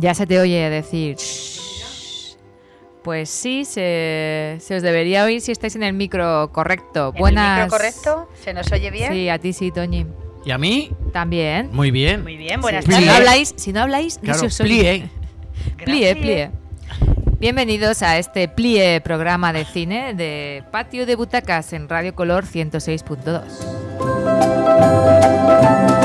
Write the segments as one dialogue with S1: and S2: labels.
S1: Ya se te oye decir... Pues sí, se, os debería oír si estáis en el micro correcto.
S2: Buenas... ¿En el micro correcto? ¿Se nos oye bien?
S1: Sí, a ti sí, Toñi.
S3: ¿Y a mí?
S1: También.
S3: Muy bien.
S2: Muy bien, buenas
S1: tardes. Si no habláis, si no habláis,
S3: no
S1: se
S3: os plie.
S1: plie, plie. Bienvenidos a este plie programa de cine de Patio de Butacas en Radio Color 106.2.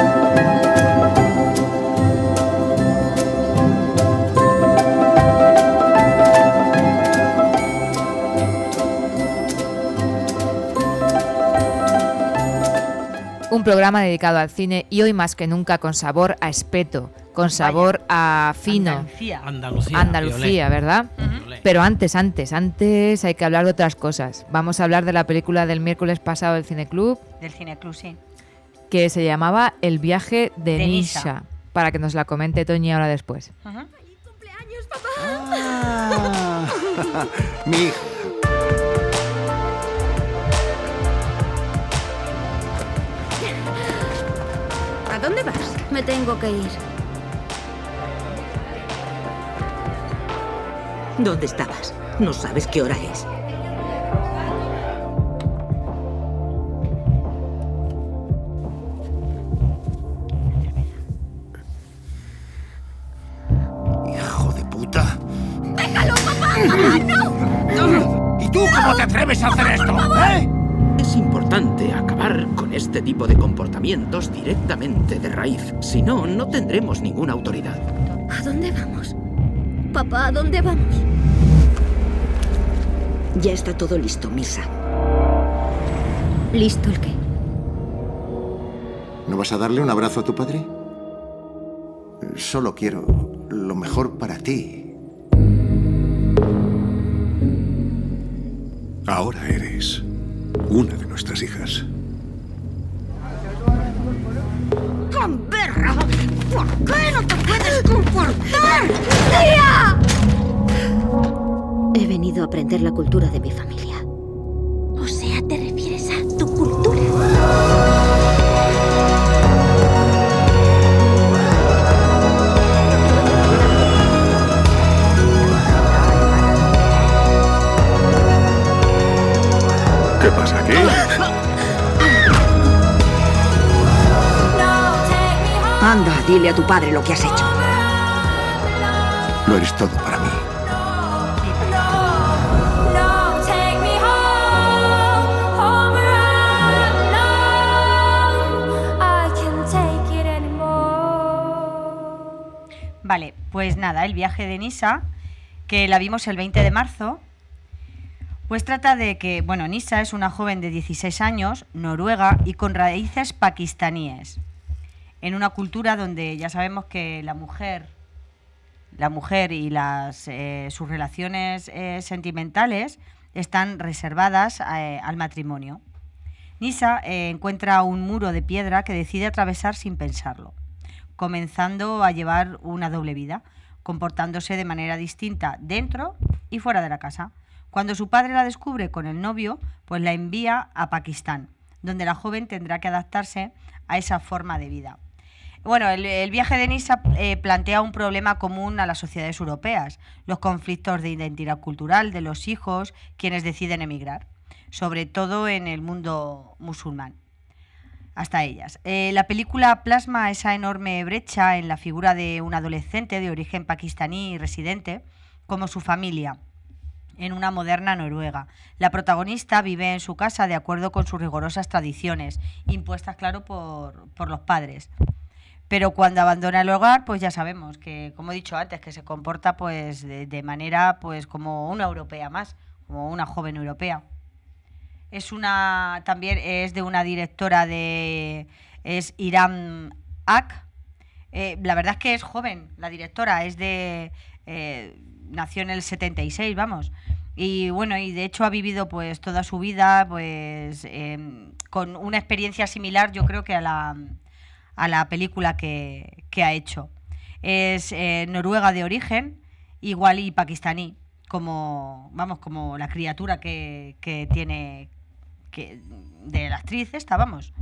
S1: Un programa dedicado al cine y hoy más que nunca con sabor a espeto, con sabor a fino.
S2: Andalucía.
S3: Andalucía,
S1: Andalucía ¿verdad? Pero antes, antes, antes hay que hablar de otras cosas. Vamos a hablar de la película del miércoles pasado del Cineclub.
S2: Del Cineclub, sí.
S1: Que se llamaba El viaje de, Nisha. Para que nos la comente Toñi ahora después.
S4: cumpleaños, papá! Ah.
S5: Mi
S4: ¿A dónde vas?
S6: Me tengo que ir.
S7: ¿Dónde estabas? No sabes qué hora es.
S5: Hijo de puta.
S4: ¡Déjalo, papá! no!
S5: ¿Y tú cómo te atreves a hacer esto? ¿Eh?
S8: Importante acabar con este tipo de comportamientos directamente de raíz. Si no, no tendremos ninguna autoridad.
S6: ¿A dónde vamos? Papá, ¿a dónde vamos?
S7: Ya está todo listo, Misa.
S6: ¿Listo el qué?
S5: ¿No vas a darle un abrazo a tu padre? Solo quiero lo mejor para ti.
S9: Ahora eres una de nuestras hijas.
S4: ¡Camberra! ¿Por qué no te puedes comportar? ¡Tía!
S6: He venido a aprender la cultura de mi familia.
S7: Dile a tu padre lo que has hecho.
S5: Lo eres todo para mí.
S2: Vale, pues nada, el viaje de Nisa, que la vimos el 20 de marzo, pues trata de que, bueno, Nisa es una joven de 16 años, noruega y con raíces pakistaníes, en una cultura donde ya sabemos que la mujer, la mujer y eh, sus relaciones eh, sentimentales están reservadas eh, al matrimonio. Nisa encuentra un muro de piedra que decide atravesar sin pensarlo, comenzando a llevar una doble vida, comportándose de manera distinta dentro y fuera de la casa. Cuando su padre la descubre con el novio, pues la envía a Pakistán, donde la joven tendrá que adaptarse a esa forma de vida. Bueno, el, viaje de Nisa eh, plantea un problema común a las sociedades europeas, los conflictos de identidad cultural de los hijos, quienes deciden emigrar, sobre todo en el mundo musulmán. Hasta ellas. Eh, la película plasma esa enorme brecha en la figura de un adolescente de origen pakistaní residente, como su familia, en una moderna Noruega. La protagonista vive en su casa de acuerdo con sus rigurosas tradiciones, impuestas, claro, por, por, los padres. Pero cuando abandona el hogar, pues ya sabemos que, como he dicho antes, que se comporta pues de, manera pues como una europea más, como una joven europea. Es una también es de una directora de es Iram Ak. Eh, la verdad es que es joven, la directora es de eh, nació en el 76, vamos. Y bueno, y de hecho ha vivido pues toda su vida pues eh, con una experiencia similar yo creo que a la, a la película que, que ha hecho. Es eh, noruega de origen, igual y pakistaní, como, vamos, como la criatura que, que tiene que, de la actriz esta, vamos.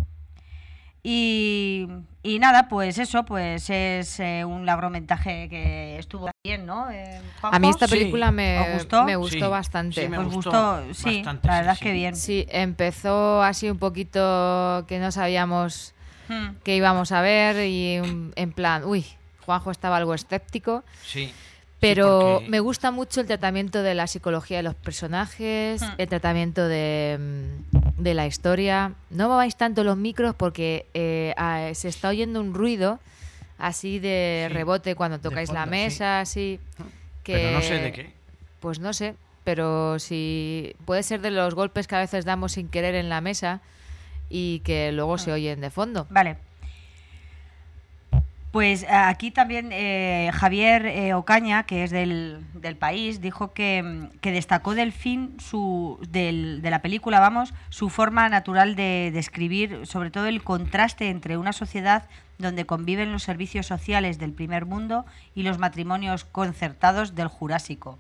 S2: Y, y nada, pues eso, pues es eh, un largometraje que estuvo bien, ¿no? Eh,
S1: A mí esta película me,
S2: ¿Os gustó?
S1: me gustó
S3: Sí,
S1: bastante.
S3: sí, me
S2: Os
S3: gustó
S2: gustó, sí,
S3: bastante,
S2: la
S3: sí,
S2: verdad es
S3: sí.
S2: que bien.
S1: Sí, empezó así un poquito que no sabíamos
S2: Hmm.
S1: qué íbamos a ver y en plan, uy, Juanjo estaba algo escéptico,
S3: Sí.
S1: pero
S3: porque-
S1: me gusta mucho el tratamiento de la psicología de los personajes,
S2: Hmm.
S1: el tratamiento de, mm, de la historia. No mováis tanto los micros porque eh, se está oyendo un ruido así de
S3: Sí,
S1: rebote cuando tocáis la
S3: fondo, sí.
S1: mesa, así. Que,
S3: Pero no sé de qué.
S1: Pues no sé, pero si puede ser de los golpes que a veces damos sin querer en la mesa y que luego
S3: Ah.
S1: se oyen de fondo.
S2: Vale. Pues eh, aquí también eh, Javier eh, Ocaña, que es del, del país, dijo que, mm, que destacó del fin su, del- de la película, vamos, su forma natural de describir, sobre todo el contraste entre una sociedad donde conviven los servicios sociales del primer mundo y los matrimonios concertados del Jurásico.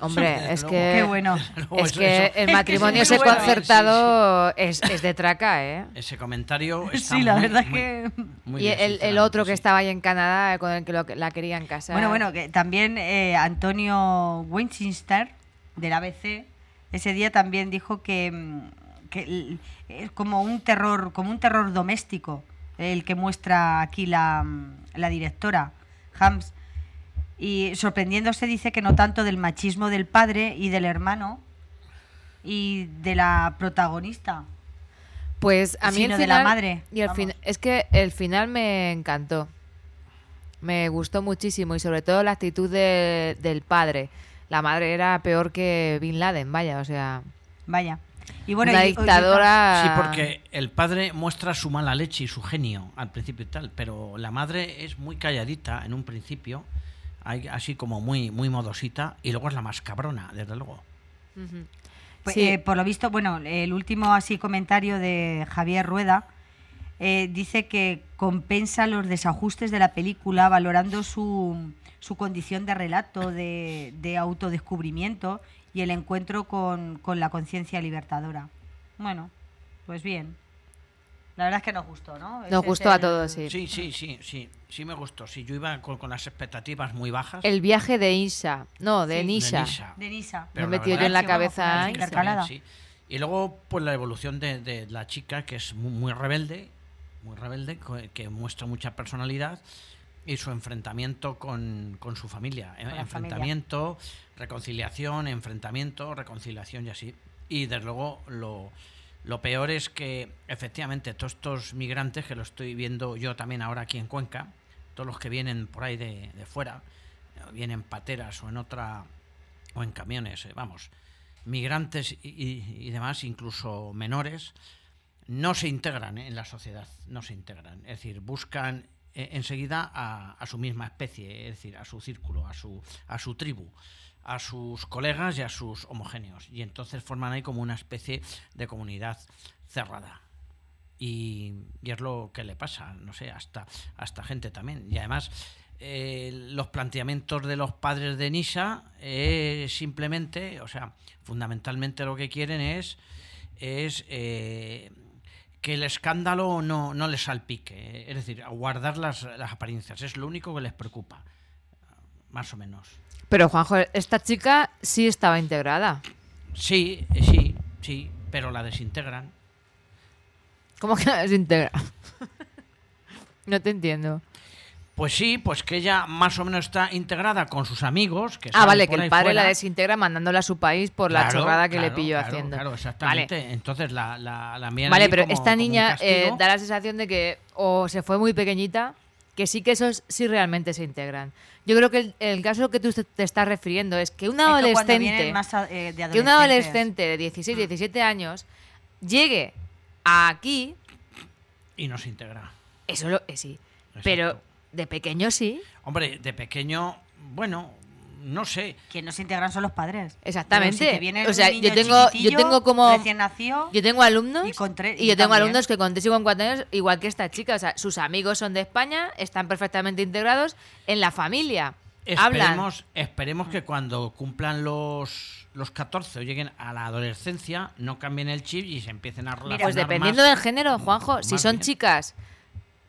S1: Hombre, es que,
S2: Qué bueno.
S1: Es que el
S2: que
S1: matrimonio
S2: es muy
S1: ese concertado es, es de traca, ¿eh?
S3: Ese comentario está
S2: Sí, la
S3: muy-
S2: verdad es
S3: muy-
S2: que...
S3: muy
S1: y el, otro que estaba ahí en Canadá, con el que lo- la querían casar.
S2: Bueno, bueno, que también eh, Antonio Winchester del ABC ese día también dijo que, mm, que es como un terror, como un terror doméstico el que muestra aquí la, mm, la directora Hams y sorprendiéndose dice que no tanto del machismo del padre y del hermano y de la protagonista.
S1: Pues a mí el
S2: sino de la
S1: final-
S2: madre,
S1: Y el fin- es que el final me encantó. Me gustó muchísimo y sobre todo la actitud de- del padre. La madre era peor que Bin Laden, vaya, o sea,
S2: Vaya. Y bueno, y-
S1: dictadora.
S3: Sí, porque el padre muestra su mala leche y su genio al principio y tal, pero la madre es muy calladita en un principio, hay- así como muy, muy modosita, y luego es la más cabrona, desde luego.
S2: Pues,
S1: Sí.
S2: eh, por lo visto, bueno, el último así comentario de Javier Rueda eh, dice que compensa los desajustes de la película valorando su, su condición de relato, de, de autodescubrimiento y el encuentro con, con la conciencia libertadora. Bueno, pues bien. La verdad es que nos gustó, ¿no?
S1: Nos gustó a todos, sí.
S3: Sí, sí, sí, sí, sí me gustó. Sí, yo iba con, con las expectativas muy bajas.
S1: El viaje de Isa. No, de
S2: Sí, de
S1: Nisha.
S3: Nisha.
S2: De Nisa.
S3: Pero
S1: Me he metido yo en la cabeza.
S2: intercalada.
S3: sí. Y luego, pues la evolución de, de la chica, que es muy, muy rebelde, muy rebelde, que muestra mucha personalidad, y su enfrentamiento con, con su familia. Enfrentamiento, reconciliación, enfrentamiento, reconciliación y así. Y desde luego lo, lo peor es que efectivamente todos estos migrantes, que lo estoy viendo yo también ahora aquí en Cuenca, todos los que vienen por ahí de, fuera, eh, vienen pateras o en otra o en camiones, eh, vamos, migrantes y, demás, incluso menores, no se integran eh, en la sociedad, no se integran. Es decir, buscan eh, enseguida a, a su misma especie, es decir, a su círculo, a su, a su tribu, a sus colegas y a sus homogéneos. Y entonces forman ahí como una especie de comunidad cerrada. Y, es lo que le pasa, no sé, hasta, hasta gente también. Y además, eh, los planteamientos de los padres de Nisa eh, simplemente, o sea, fundamentalmente lo que quieren es, es eh, que el escándalo no, no les salpique, es decir, guardar las, las apariencias, es lo único que les preocupa, más o menos.
S1: Pero Juanjo, esta chica sí estaba integrada.
S3: Sí, sí, sí, pero la desintegran.
S1: ¿Cómo que la desintegra? no te entiendo.
S3: Pues sí, pues que ella más o menos está integrada con sus amigos. Que
S1: Ah, vale, que el padre la
S3: fuera.
S1: desintegra mandándola a su país por la
S3: Claro,
S1: chorrada que le
S3: claro,
S1: pilló
S3: claro,
S1: haciendo.
S3: Claro, exactamente. Entonces la, la, la
S1: Vale, pero
S3: como-
S1: esta niña eh, da la sensación de que o se fue muy pequeñita, que sí que esos sí realmente se integran. Yo creo que el, el caso que tú te estás refiriendo es que un adolescente,
S2: vienen más a- eh, de
S1: que un adolescente de 16, 17 años llegue aquí,
S3: Y no se integra.
S1: eso lo eh, sí, pero de pequeño sí,
S3: Hombre, de pequeño, bueno, no sé.
S2: Quien no se integran son los padres.
S1: Exactamente.
S2: Si
S1: O sea, yo tengo- yo tengo como-
S2: Recién nació.
S1: Yo tengo alumnos
S2: Y con tres-
S1: y yo tengo
S2: también.
S1: alumnos que con 3 y con 4 años, igual que esta chica, o sea, sus amigos son de España, están perfectamente integrados en la familia. hablan.
S3: Esperemos, esperemos que cuando cumplan los, los 14 o lleguen a la adolescencia, no cambien el chip y se empiecen a relacionar
S1: Pues dependiendo
S3: más.
S1: del género, Juanjo, si son
S3: bien.
S1: chicas,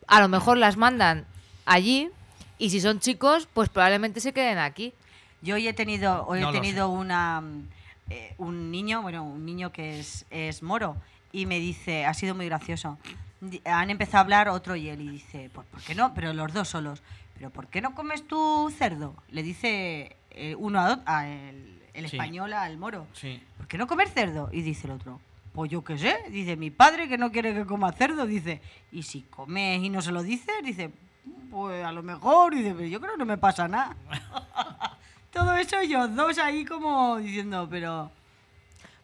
S1: a lo mejor las mandan allí y si son chicos, pues probablemente se queden aquí.
S2: Yo hoy he tenido, hoy
S3: No
S2: he tenido una, eh, un niño, bueno, un niño que es, es moro, y me dice, ha sido muy gracioso. Han empezado a hablar otro y él, y dice, pues ¿por qué no? Pero los dos solos. ¿Pero por qué no comes tú cerdo? Le dice eh, uno a, el, el
S3: Sí.
S2: español al moro.
S3: Sí.
S2: ¿Por qué no comer cerdo? Y dice el otro, pues yo qué sé. Dice, mi padre que no quiere que coma cerdo. Dice, y si comes y no se lo dices, dice, pues a lo mejor. Dice, pero yo creo que no me pasa nada. Todo eso ellos dos ahí como diciendo, pero...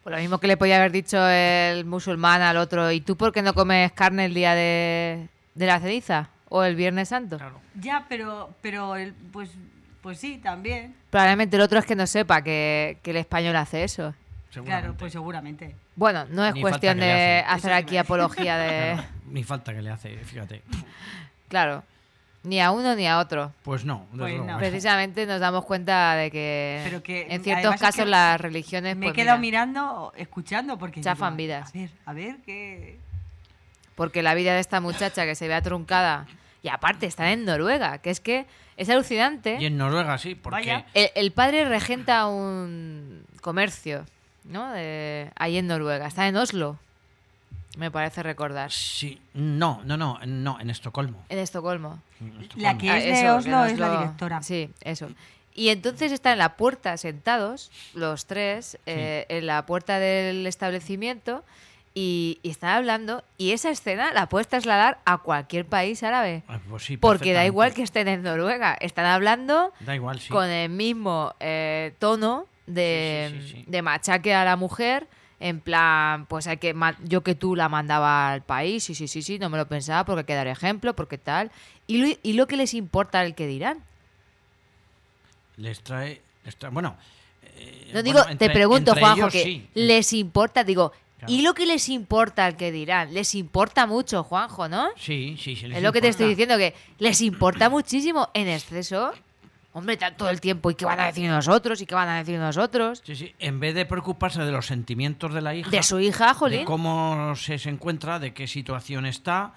S1: Pues lo mismo que le podía haber dicho el musulmán al otro, ¿y tú por qué no comes carne el día de, de la ceniza? ¿O el Viernes Santo?
S3: Claro.
S2: Ya, pero, pero el, pues, pues sí, también.
S1: Probablemente el otro es que no sepa que, que el español hace eso.
S2: Claro, pues seguramente.
S1: Bueno, no es
S3: Ni
S1: cuestión de
S3: hace.
S1: hacer
S2: Eso
S1: aquí apología de...
S3: Claro, Ni falta que le hace, fíjate.
S1: Claro, ni a uno ni a otro.
S3: Pues no, desde
S2: Pues
S3: luego.
S2: no.
S1: Precisamente nos damos cuenta de que,
S2: Pero que,
S1: en ciertos
S2: es
S1: casos
S2: que
S1: las religiones
S2: Me he
S1: pues,
S2: quedado
S1: mira,
S2: mirando, escuchando, porque...
S1: Chafan
S2: digo,
S1: vidas.
S2: A ver, a ver, qué...
S1: porque la vida de esta muchacha que se vea truncada y aparte está en Noruega, que es que es alucinante.
S3: Y en Noruega sí, porque.
S1: El, el padre regenta un comercio, ¿no? De, ahí en Noruega, está en Oslo, me parece recordar,
S3: sí, no, no, no, no, en Estocolmo.
S1: en Estocolmo.
S3: En
S2: La
S3: Estocolmo.
S2: que
S1: Ah,
S2: es de
S1: eso,
S2: Oslo es la directora.
S1: Sí, eso. Y entonces están en la puerta sentados, los tres, eh, en la puerta del establecimiento y, y están hablando. Y esa escena la puedes trasladar a cualquier país árabe.
S3: Ah, pues sí,
S1: Porque da igual que estén en Noruega. Están hablando
S3: Da igual, sí.
S1: con el mismo eh, tono de,
S3: Sí, sí, sí, sí.
S1: de machaque a la mujer. En plan, pues hay que yo que tú la mandaba al país, sí, sí, sí, sí, no me lo pensaba porque hay que dar ejemplo, porque tal. Y lo, y lo que les importa el que dirán.
S3: Les trae, les trae- bueno. eh,
S1: No digo,
S3: bueno, entre-
S1: te pregunto, Juanjo,
S3: ellos
S1: que
S3: sí.
S1: les importa, digo,
S3: Claro.
S1: ¿y lo que les importa el que dirán? Les importa mucho, Juanjo, ¿no?
S3: Sí, sí, sí.
S1: es lo que te estoy diciendo, que les importa muchísimo en exceso. Hombre, todo el tiempo, ¿y qué van a decir nosotros? ¿Y qué van a decir nosotros?
S3: Sí, sí. En vez de preocuparse de los sentimientos de la hija,
S1: De su hija,
S3: de
S1: Jolín.
S3: cómo se, se encuentra, de qué situación está,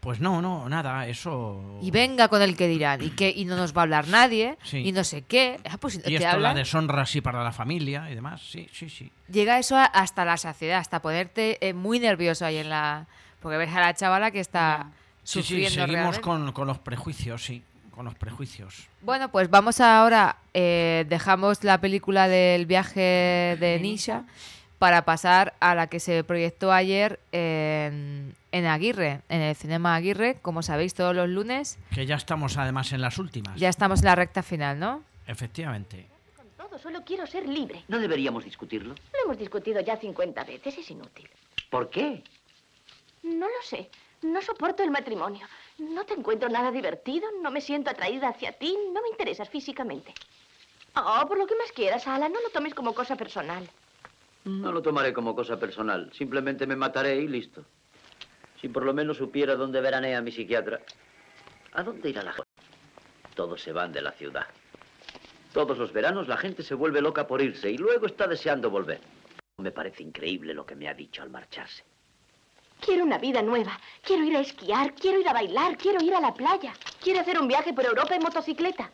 S3: pues no, no, nada, eso.
S1: Y venga con el que dirán, y que y no nos va a hablar nadie,
S3: Sí.
S1: y no sé qué. Ah, pues
S3: Y esto la
S1: hablan,
S3: deshonra así para la familia y demás, sí, sí, sí.
S1: llega eso a- hasta la saciedad, hasta ponerte eh, muy nervioso ahí en la... Porque ves a la chavala que está
S3: Sí, sí,
S1: sufriendo
S3: seguimos
S1: realmente.
S3: con, con los prejuicios, sí, con los prejuicios.
S1: Bueno, pues vamos ahora, eh, dejamos la película del viaje de Nisha para pasar a la que se proyectó ayer en, en Aguirre, en el Cinema Aguirre, como sabéis todos los lunes.
S3: Que ya estamos además en las últimas.
S1: Ya estamos en la recta final, ¿no?
S3: Efectivamente.
S10: Con todo, solo quiero ser libre.
S11: ¿No deberíamos discutirlo?
S10: Lo hemos discutido ya 50 veces, es inútil.
S11: ¿Por qué?
S10: No lo sé. No soporto el matrimonio. No te encuentro nada divertido, no me siento atraída hacia ti, no me interesas físicamente. Oh, por lo que más quieras, Ala, no lo tomes como cosa personal.
S11: No lo tomaré como cosa personal. Simplemente me mataré y listo. Si por lo menos supiera dónde veranea mi psiquiatra. ¿A dónde irá la gente? Todos se van de la ciudad. Todos los veranos la gente se vuelve loca por irse y luego está deseando volver. Me parece increíble lo que me ha dicho al marcharse.
S10: Quiero una vida nueva. Quiero ir a esquiar, quiero ir a bailar, quiero ir a la playa. Quiero hacer un viaje por Europa en motocicleta.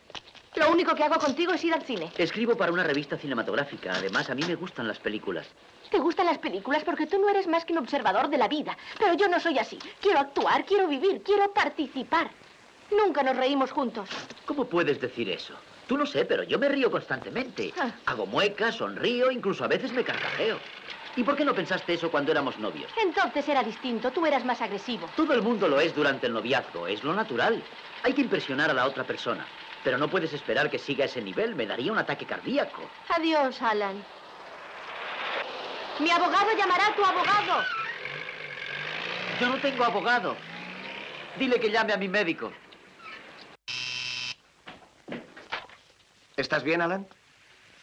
S10: Lo único que hago contigo es ir al cine.
S11: Escribo para una revista cinematográfica. Además, a mí me gustan las películas.
S10: Te gustan las películas porque tú no eres más que un observador de la vida. Pero yo no soy así. Quiero actuar, quiero vivir, quiero participar. Nunca nos reímos juntos.
S11: ¿Cómo puedes decir eso? Tú no sé, pero yo me río constantemente.
S10: Ah.
S11: Hago muecas, sonrío, incluso a veces me carcajeo. ¿Y por qué no pensaste eso cuando éramos novios?
S10: Entonces era distinto, tú eras más agresivo.
S11: Todo el mundo lo es durante el noviazgo, es lo natural. Hay que impresionar a la otra persona. Pero no puedes esperar que siga ese nivel, me daría un ataque cardíaco.
S10: Adiós, Alan. Mi abogado llamará a tu abogado.
S11: Yo no tengo abogado. Dile que llame a mi médico.
S12: ¿Estás bien, Alan?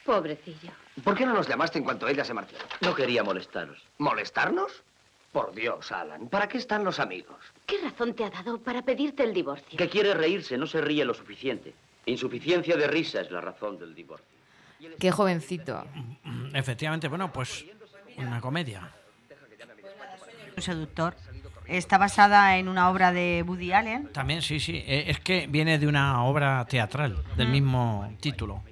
S10: Pobrecillo.
S12: ¿Por qué no nos llamaste en cuanto ella se marchó?
S11: No quería molestaros.
S12: ¿Molestarnos? Por Dios, Alan, ¿para qué están los amigos?
S10: ¿Qué razón te ha dado para pedirte el divorcio?
S11: Que quiere reírse, no se ríe lo suficiente. Insuficiencia de risa es la razón del divorcio.
S1: Qué jovencito.
S3: Efectivamente, bueno, pues una comedia.
S2: Un seductor. Está basada en una obra de Woody Allen.
S3: También, sí, sí. eh, Es que viene de una obra teatral del
S2: Mm.
S3: mismo título.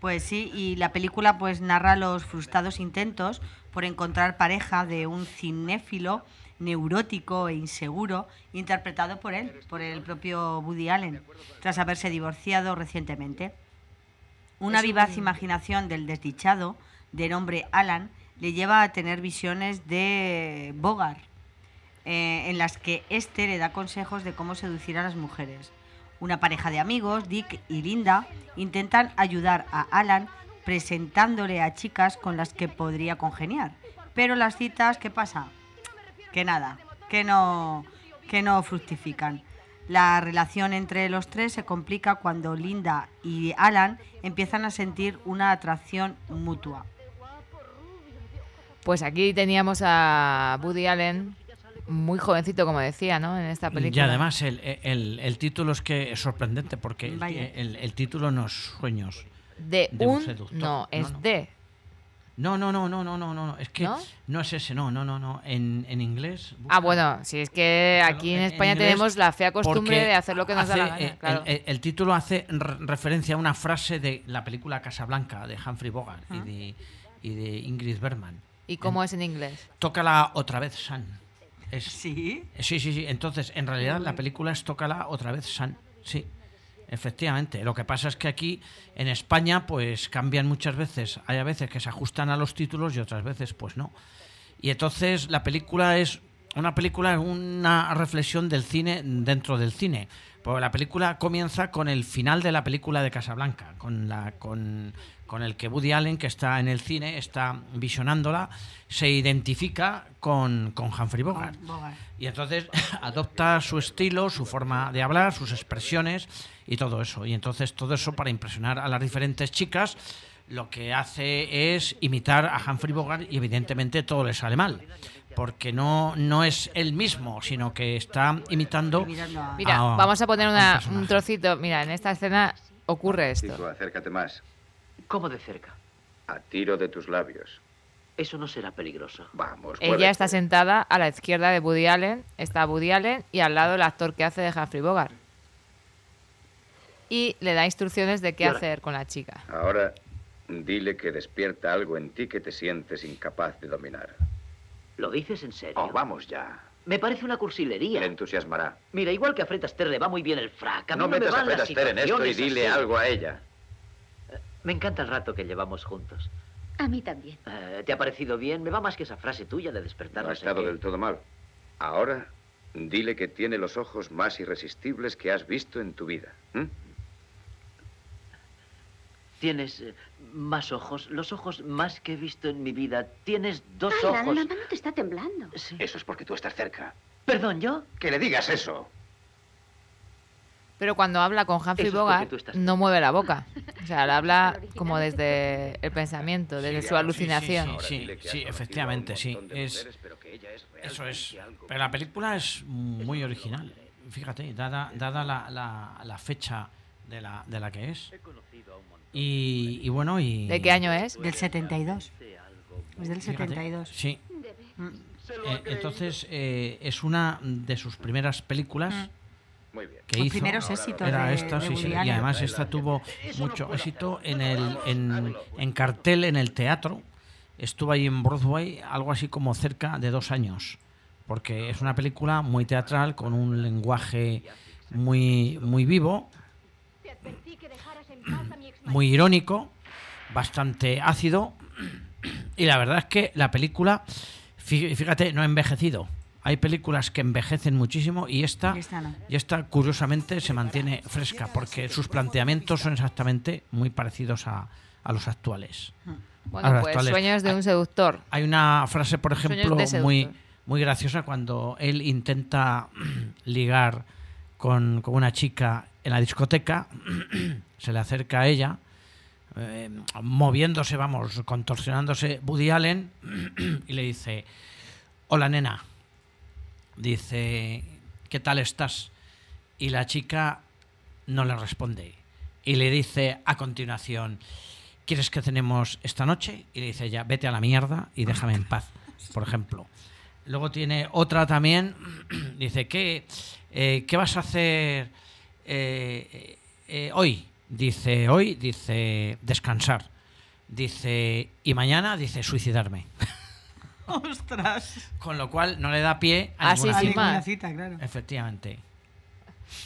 S2: Pues sí, y la película pues narra los frustrados intentos por encontrar pareja de un cinéfilo neurótico e inseguro, interpretado por él, por el propio Woody Allen, tras haberse divorciado recientemente. Una vivaz imaginación del desdichado, de nombre Alan, le lleva a tener visiones de Bogart, eh, en las que éste le da consejos de cómo seducir a las mujeres. Una pareja de amigos, Dick y Linda, intentan ayudar a Alan presentándole a chicas con las que podría congeniar. Pero las citas, ¿qué pasa? Que nada, que no, que no fructifican. La relación entre los tres se complica cuando Linda y Alan empiezan a sentir una atracción mutua.
S1: Pues aquí teníamos a Woody Allen, muy jovencito, como decía, ¿no? En esta
S3: Y
S1: película.
S3: además el, el- el título es que es sorprendente porque el, el- título no es Sueños.
S1: De,
S3: de un
S1: un...
S3: seductor.
S1: No, es
S3: No, no.
S1: de...
S3: No, no, no, no, no, no, no. Es que
S1: ¿No?
S3: ¿No? es ese, no, no, no, no. En, en inglés.
S1: Ah, bueno, si es que aquí en
S3: en
S1: España
S3: inglés,
S1: tenemos la fea costumbre de hacer lo que nos da la
S3: hace,
S1: gana,
S3: eh,
S1: claro.
S3: el, el- el título hace re- referencia a una frase de la película Casablanca de Humphrey Bogart
S1: Ah.
S3: y, de, y de Ingrid Bergman.
S1: ¿Y cómo es en inglés?
S3: Tócala otra vez, San. Es,
S2: ¿Sí?
S3: Sí, sí, sí. Entonces, en realidad, la película es Tócala otra vez, San. Sí, efectivamente. Lo que pasa es que aquí, en España, pues cambian muchas veces. Hay a veces que se ajustan a los títulos y otras veces, pues no. Y entonces, la película es una película, una reflexión del cine dentro del cine. Porque la película comienza con el final de la película de Casablanca, con la con, con el que Woody Allen, que está en el cine, está visionándola, se identifica con, con Humphrey Bogart. Y entonces adopta su estilo, su forma de hablar, sus expresiones y todo eso. Y entonces todo eso para impresionar a las diferentes chicas lo que hace es imitar a Humphrey Bogart y evidentemente todo le sale mal. Porque no, no es él mismo, sino que está imitando.
S1: Mira,
S3: a-
S1: vamos a poner
S3: a un
S1: una- un trocito. Mira, en esta escena ocurre esto.
S11: Chico, acércate más. ¿Cómo de cerca?
S9: A tiro de tus labios.
S11: Eso no será peligroso.
S9: Vamos,
S1: Ella está sentada a la izquierda de Woody Allen, está Woody Allen y al lado el actor que hace de Humphrey Bogart. Y le da instrucciones de qué hacer con la chica.
S9: Ahora, dile que despierta algo en ti que te sientes incapaz de dominar.
S11: ¿Lo dices en serio?
S9: Oh, vamos ya.
S11: Me parece una cursilería.
S9: Le entusiasmará.
S11: Mira, igual que a Fred Astaire le va muy bien el frac. A mí
S9: No
S11: me
S9: metas a
S11: van
S9: Fred
S11: las
S9: Astaire en esto y dile
S11: así.
S9: algo a ella.
S11: Me encanta el rato que llevamos juntos.
S6: A mí también.
S11: Eh, ¿Te ha parecido bien? Me va más que esa frase tuya de despertar.
S9: No ha estado del todo mal. Ahora, dile que tiene los ojos más irresistibles que has visto en tu vida.
S11: Tienes eh, más ojos, los ojos más que he visto en mi vida. Tienes dos ojos.
S6: la mano te está temblando.
S9: Eso es porque tú estás cerca.
S11: Perdón, ¿yo?
S9: Que le digas eso.
S1: Pero cuando habla con Humphrey
S11: es
S1: Bogart,
S11: estás-
S1: no mueve la boca. O sea, le habla como desde el pensamiento, desde su alucinación.
S3: Sí, sí, sí, efectivamente, sí. Es, eso es. Pero la película es muy original. Fíjate, dada, dada la, la- la fecha de la, de la que es. Y, y bueno, y.
S1: ¿De qué año es?
S2: Del 72. Es del
S3: Fíjate,
S2: 72.
S3: Sí.
S2: Mm.
S3: Eh, entonces, eh, es una de sus primeras películas.
S9: Muy bien.
S3: Que hizo.
S2: primeros éxitos
S3: Era
S2: de-
S3: esta,
S2: de
S3: sí, sí. Y además esta tuvo mucho éxito en el en, en cartel en el teatro. Estuvo ahí en Broadway algo así como cerca de dos años. Porque es una película muy teatral, con un lenguaje muy, muy vivo, muy irónico, bastante ácido. Y la verdad es que la película, fí- fíjate, no ha envejecido. Hay películas que envejecen muchísimo y esta,
S2: Y esta no.
S3: y esta curiosamente se mantiene fresca porque sus planteamientos son exactamente muy parecidos a, a los actuales.
S1: Bueno,
S3: A los
S1: pues
S3: actuales.
S1: sueños de un seductor.
S3: Hay una frase, por ejemplo, muy, muy graciosa cuando él intenta ligar con, con una chica en la discoteca, se le acerca a ella, eh, moviéndose, vamos, contorsionándose Woody Allen, y le dice, hola nena, dice, ¿qué tal estás? Y la chica no le responde. y le dice a continuación, ¿quieres que cenemos esta noche? Y le dice ella, vete a la mierda y déjame en paz, por ejemplo. Luego tiene otra también, dice, ¿qué, eh, ¿qué vas a hacer eh, eh, hoy? Dice, hoy, dice, descansar. Dice, y mañana, dice, suicidarme.
S2: ¡Ostras!
S3: Con lo cual no le da pie a
S1: Así
S3: ninguna
S1: sin
S3: cita.
S1: más.
S2: cita, claro.
S3: Efectivamente.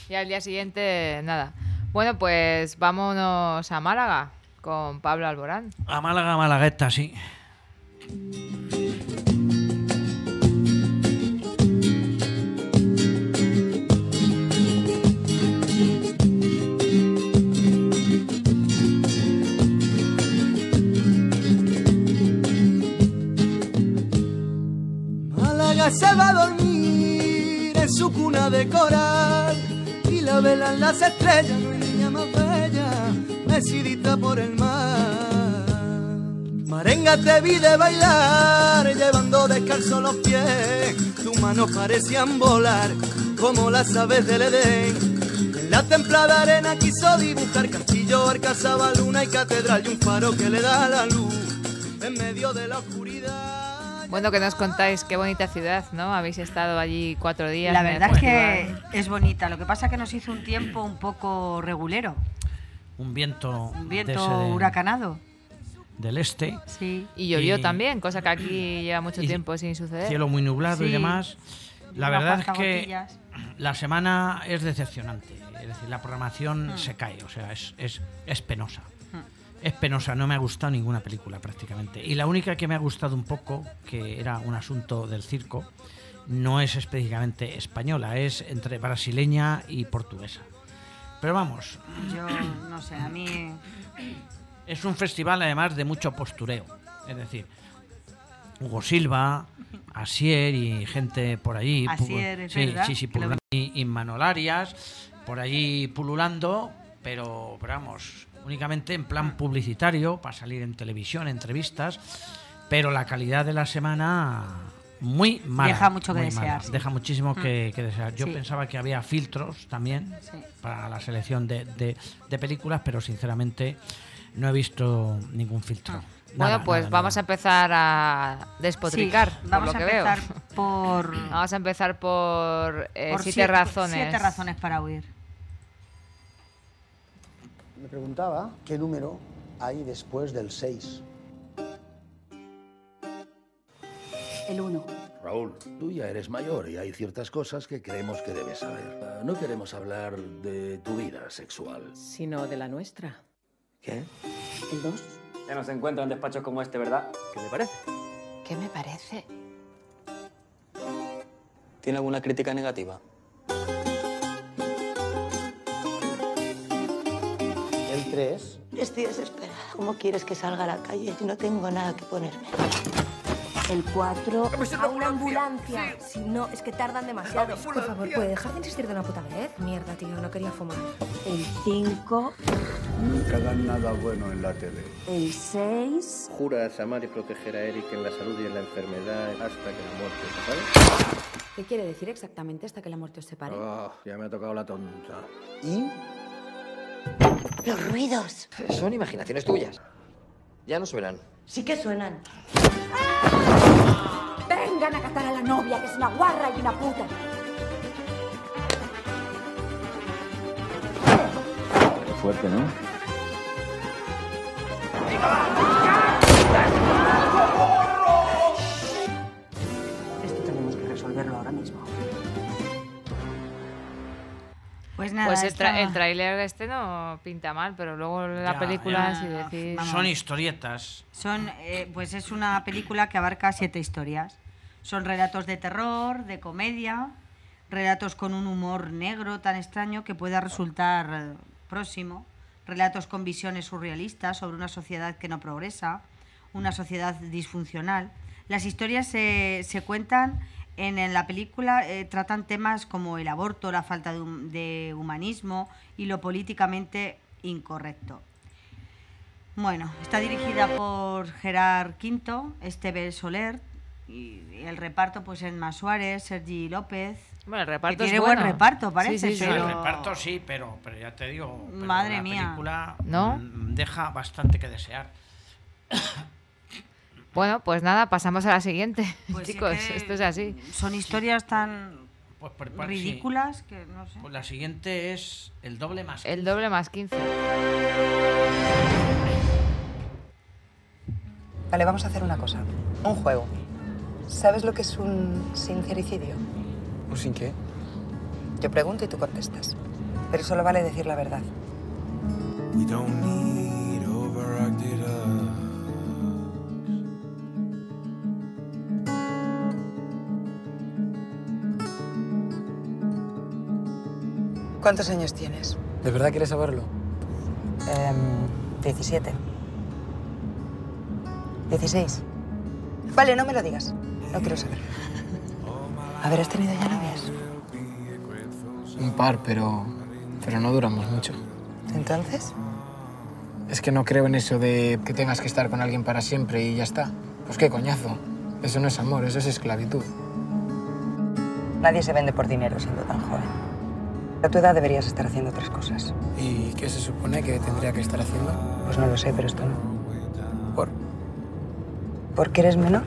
S1: Y al día siguiente, nada. Bueno, pues vámonos a Málaga con Pablo Alborán.
S3: A Málaga, Malagueta, sí.
S13: Se va a dormir en su cuna de coral y la velan las estrellas, no hay niña más bella, decidida por el mar. Marenga te vi de bailar, llevando descalzo los pies, tus manos parecían volar como las aves del Edén. En la templada arena quiso dibujar castillo, arcazaba luna y catedral y un faro que le da la luz en medio de la oscuridad.
S1: Bueno, que nos contáis qué bonita ciudad, ¿no? Habéis estado allí cuatro días.
S2: La verdad es que es bonita. Lo que pasa es que nos hizo un tiempo un poco regulero.
S3: Un viento,
S2: Un viento
S3: de-
S2: huracanado.
S3: del este.
S2: Sí.
S1: Y llovió
S3: Y-
S1: también, cosa que aquí lleva mucho tiempo sin suceder.
S3: Cielo muy nublado y demás. La verdad es que la semana es decepcionante. Es decir, la programación
S2: Mm.
S3: se cae, o sea, es, es, es penosa. Es penosa, no me ha gustado ninguna película prácticamente. Y la única que me ha gustado un poco, que era un asunto del circo, no es específicamente española, es entre brasileña y portuguesa. Pero vamos,
S2: Yo no sé, a mí.
S3: es un festival además de mucho postureo. Es decir, Hugo Silva, Asier y gente por allí.
S2: Asier, es
S3: sí,
S2: verdad,
S3: sí, sí, pululando. Y, y Manolarias, por allí pululando, pero, pero vamos, únicamente en plan publicitario, para salir en televisión, entrevistas, pero la calidad de la semana muy mala.
S2: Deja mucho que desear, sí.
S3: Deja muchísimo
S2: Mm.
S3: que, que desear. Yo
S2: Sí.
S3: pensaba que había filtros también
S2: Sí.
S3: para la selección de, de- de películas, pero sinceramente no he visto ningún filtro.
S1: Bueno,
S3: Nada,
S1: pues
S3: nada,
S1: vamos a empezar a despotricar,
S2: Sí,
S1: por
S2: vamos
S1: lo
S2: a
S1: que veo.
S2: empezar por.
S1: Vamos a empezar por, eh,
S2: por
S1: siete, razones.
S2: Siete razones para huir.
S14: Me preguntaba qué número hay después del 6.
S15: El 1.
S16: Raúl, tú ya eres mayor y hay ciertas cosas que creemos que debes saber. No queremos hablar de tu vida sexual.
S15: Sino de la nuestra.
S16: ¿Qué?
S15: El 2.
S17: Ya no se encuentra en despachos como este, ¿verdad? ¿Qué le parece?
S15: ¿Qué me parece?
S17: ¿Tiene alguna crítica negativa?
S14: El 3.
S18: Estoy desesperada. ¿Cómo quieres que salga a la calle si no tengo nada que ponerme?
S19: El 4. A una ambulancia. Si no, es que tardan demasiado. Por favor, ¿puede dejar de insistir de una puta vez? Mierda, tío, no quería fumar. El 5.
S20: Nunca dan nada bueno en la tele.
S19: El 6.
S21: Juras amar y proteger a Eric en la salud y en la enfermedad hasta que la muerte te separe.
S19: ¿Qué quiere decir exactamente hasta que la muerte os separe?
S21: Oh, ya me ha tocado la tonta.
S14: ¿Y?
S18: Los ruidos.
S22: Son imaginaciones tuyas. Ya no suenan.
S18: Sí que suenan.
S19: Vengan a catar a la novia, que es una guarra y una puta.
S21: Fuerte, ¿no?
S19: Esto
S2: Pues nada.
S1: Pues el, tra- el tráiler este no pinta mal, pero luego la
S3: Ya,
S1: película,
S3: ya.
S1: si decís...
S2: Vamos.
S3: Son historietas.
S2: Son, eh, pues es una película que abarca siete historias. Son relatos de terror, de comedia, relatos con un humor negro tan extraño que pueda resultar próximo, relatos con visiones surrealistas sobre una sociedad que no progresa, una sociedad disfuncional. Las historias se, se cuentan en, en la película, eh, tratan temas como el aborto, la falta de, hum- de humanismo y lo políticamente incorrecto. Bueno, está dirigida por Gerard Quinto, Esteve Soler, y el reparto pues Emma Suárez, Sergi López,
S1: Bueno, el reparto
S2: tiene
S1: es
S2: buen
S1: bueno.
S2: reparto, parece,
S1: Sí, sí, sí.
S2: pero-
S3: El reparto sí, pero, pero ya te digo, pero
S2: Madre
S3: la
S2: mía.
S3: película
S1: ¿No?
S3: mm, deja bastante que desear.
S1: Bueno, pues nada, pasamos a la siguiente.
S2: Pues sí
S1: Chicos, esto es así.
S2: Son historias tan
S3: Pues, sí.
S2: ridículas que no sé.
S3: Pues la siguiente es el doble más.
S1: El doble más 15.
S23: Vale, vamos a hacer una cosa. Un juego. ¿Sabes lo que es un sincericidio?
S17: ¿Un sin qué?
S23: Yo pregunto y tú contestas. Pero solo vale decir la verdad.
S13: We don't need
S23: ¿Cuántos años tienes?
S17: ¿De verdad quieres saberlo?
S23: Em, 17. 16. Vale, no me lo digas. No quiero saber. ¿has tenido ya novias?
S17: Un par, pero. pero no duramos mucho.
S23: ¿Entonces?
S17: Es que no creo en eso de que tengas que estar con alguien para siempre y ya está. Pues qué coñazo. Eso no es amor, eso es esclavitud.
S23: Nadie se vende por dinero siendo tan joven. A tu edad deberías estar haciendo otras cosas.
S17: ¿Y qué se supone que tendría que estar haciendo?
S23: Pues no lo sé, pero esto no.
S17: ¿Por?
S23: ¿Porque eres menor?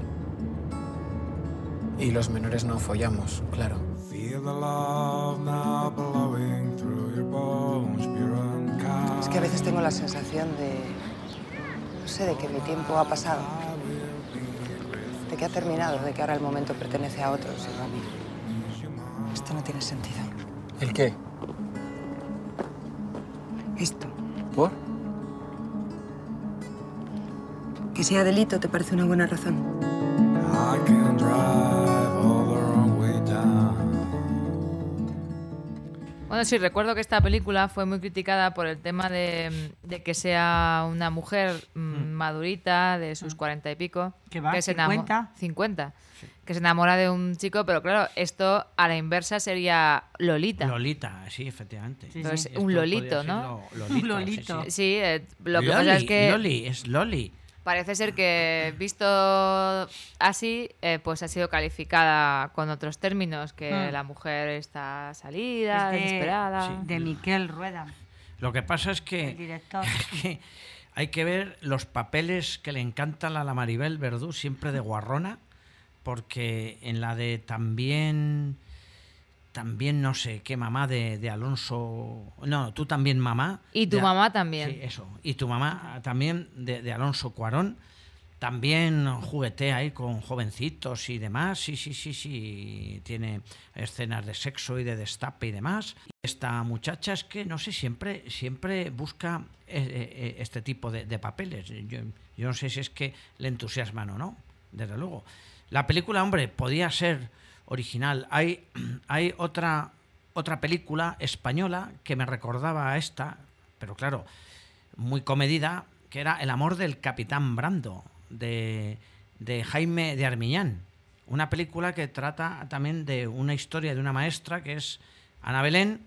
S17: Y los menores no follamos, claro.
S13: Feel the love now blowing through your bones, pure and calm.
S23: Es que a veces tengo la sensación de... No sé, de que mi tiempo ha pasado. De que ha terminado, de que ahora el momento pertenece a otros y no a mí. Esto no tiene sentido.
S17: ¿El qué? ¿Por?
S23: Que sea delito te parece una buena razón.
S13: I can drive all the wrong way down.
S1: Bueno, sí, recuerdo que esta película fue muy criticada por el tema de, de que sea una mujer mm, madurita, de sus cuarenta y pico.
S2: ¿Qué va?
S1: Que se enamo-
S2: 50.
S1: 50. Que se enamora de un chico, pero claro, esto a la inversa sería Lolita.
S3: Lolita, sí, efectivamente.
S1: Entonces,
S3: Esto
S1: un lolito, ¿no?
S3: lo- lolito, sí, sí.
S1: Sí, eh, lo que
S3: Loli,
S1: pasa es que
S3: Loli, es Loli.
S1: parece ser que visto así, eh, pues ha sido calificada con otros términos, que
S2: Mm.
S1: la mujer está salida,
S2: Es de-
S1: desesperada.
S2: De Miquel Rueda,
S3: Lo que pasa es
S2: el
S3: que,
S2: director.
S3: que hay que ver los papeles que le encantan a la Maribel Verdú, siempre de guarrona, porque en la de también, también no sé qué mamá de, de Alonso, no, tú también mamá.
S1: Y tu
S3: de-
S1: mamá también.
S3: Sí, eso. Y tu mamá también de, de Alonso Cuarón. También juguetea ahí con jovencitos y demás. Sí, sí, sí, sí. Tiene escenas de sexo y de destape y demás. Esta muchacha es que, no sé, siempre, siempre busca eh, eh, este tipo de, papeles. Yo, yo no sé si es que le entusiasman o no, desde luego. La película, hombre, podía ser original. Hay, hay otra, otra película española que me recordaba a esta, pero claro, muy comedida, que era El amor del capitán Brando, de, de Jaime de Armiñán. Una película que trata también de una historia de una maestra que es Ana Belén.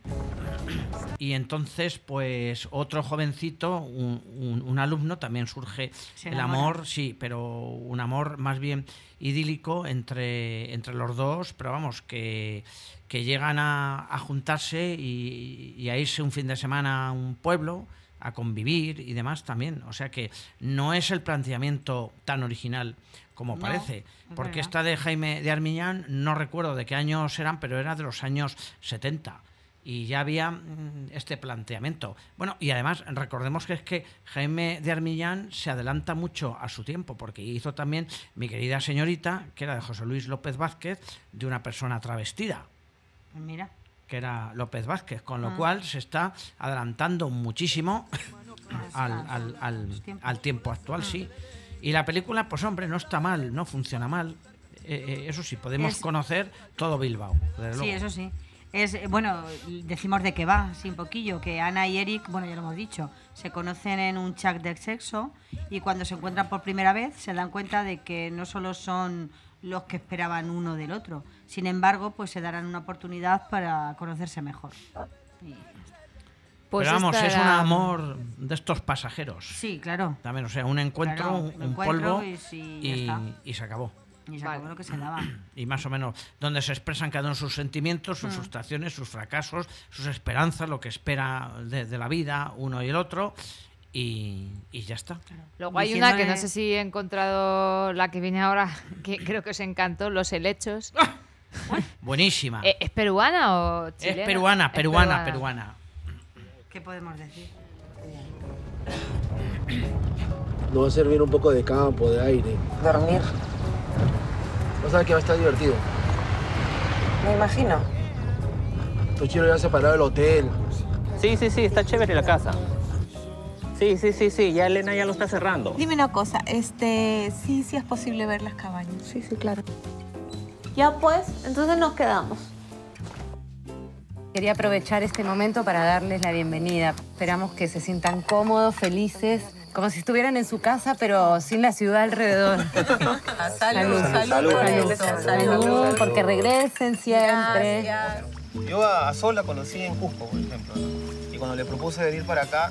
S3: Y entonces, pues otro jovencito, un, un- un alumno, también surge el amor, sí, pero un amor más bien idílico entre, entre los dos, pero vamos, que, que llegan a, a juntarse y, y a irse un fin de semana a un pueblo a convivir y demás también. O sea que no es el planteamiento tan original como
S2: No,
S3: parece. Porque esta de Jaime de Armiñán, no recuerdo de qué años eran, pero era de los años 70. Y ya había mm, este planteamiento. Bueno, y además recordemos que es que Jaime de Armillán se adelanta mucho a su tiempo, porque hizo también Mi querida señorita, que era de José Luis López Vázquez, de una persona travestida
S2: Mira,
S3: que era López Vázquez, con lo
S2: Ah.
S3: cual se está adelantando muchísimo al, al- al- al tiempo actual, sí. Y la película, pues hombre, no está mal, no funciona mal. Eh, eh, eso sí, podemos
S2: Es-
S3: conocer todo Bilbao. desde
S2: sí, eso sí. Es, bueno, decimos de qué va, sí, un poquillo, que Ana y Eric, bueno, ya lo hemos dicho, se conocen en un chat de sexo y cuando se encuentran por primera vez se dan cuenta de que no solo son los que esperaban uno del otro, sin embargo, pues se darán una oportunidad para conocerse mejor. Y-
S1: Pues
S3: Pero vamos, es un amor de estos pasajeros.
S2: Sí, claro.
S3: También, o sea, un encuentro,
S2: Claro,
S3: un,
S2: encuentro
S3: polvo
S2: y sí, ya
S3: y,
S2: está.
S3: y se acabó.
S2: Y se acabó lo que se daba.
S3: y más o menos donde se expresan cada uno sus sentimientos, sus
S2: Mm.
S3: frustraciones, sus fracasos, sus esperanzas, lo que espera de, de la vida uno y el otro y, y ya está.
S1: Luego hay una que no sé si he encontrado la que viene ahora, que creo que os encantó, Los Helechos.
S3: Buenísima.
S1: Eh, ¿Es peruana o chilena?
S3: es peruana,
S1: Es
S3: peruana, peruana.
S2: ¿Qué podemos decir?
S17: Nos va a servir un poco de campo, de aire.
S23: Dormir.
S17: Vas a ver que va a estar divertido.
S23: Me imagino.
S17: Tochiro ya ha separado el hotel.
S24: Sí, sí, sí, está chévere la casa. Sí, sí, sí, sí, ya Elena ya lo está cerrando.
S25: Dime una cosa, este, sí, sí es posible ver las cabañas.
S23: Sí, sí, claro.
S25: Ya pues, entonces nos quedamos.
S26: Quería aprovechar este momento para darles la bienvenida. Esperamos que se sientan cómodos, felices, como si estuvieran en su casa, pero sin la ciudad alrededor.
S25: Salud, salud,
S26: Salud, porque regresen siempre.
S27: Yo a, a Sol la conocí en Cusco, por ejemplo, ¿no? Y cuando le propuse venir para acá,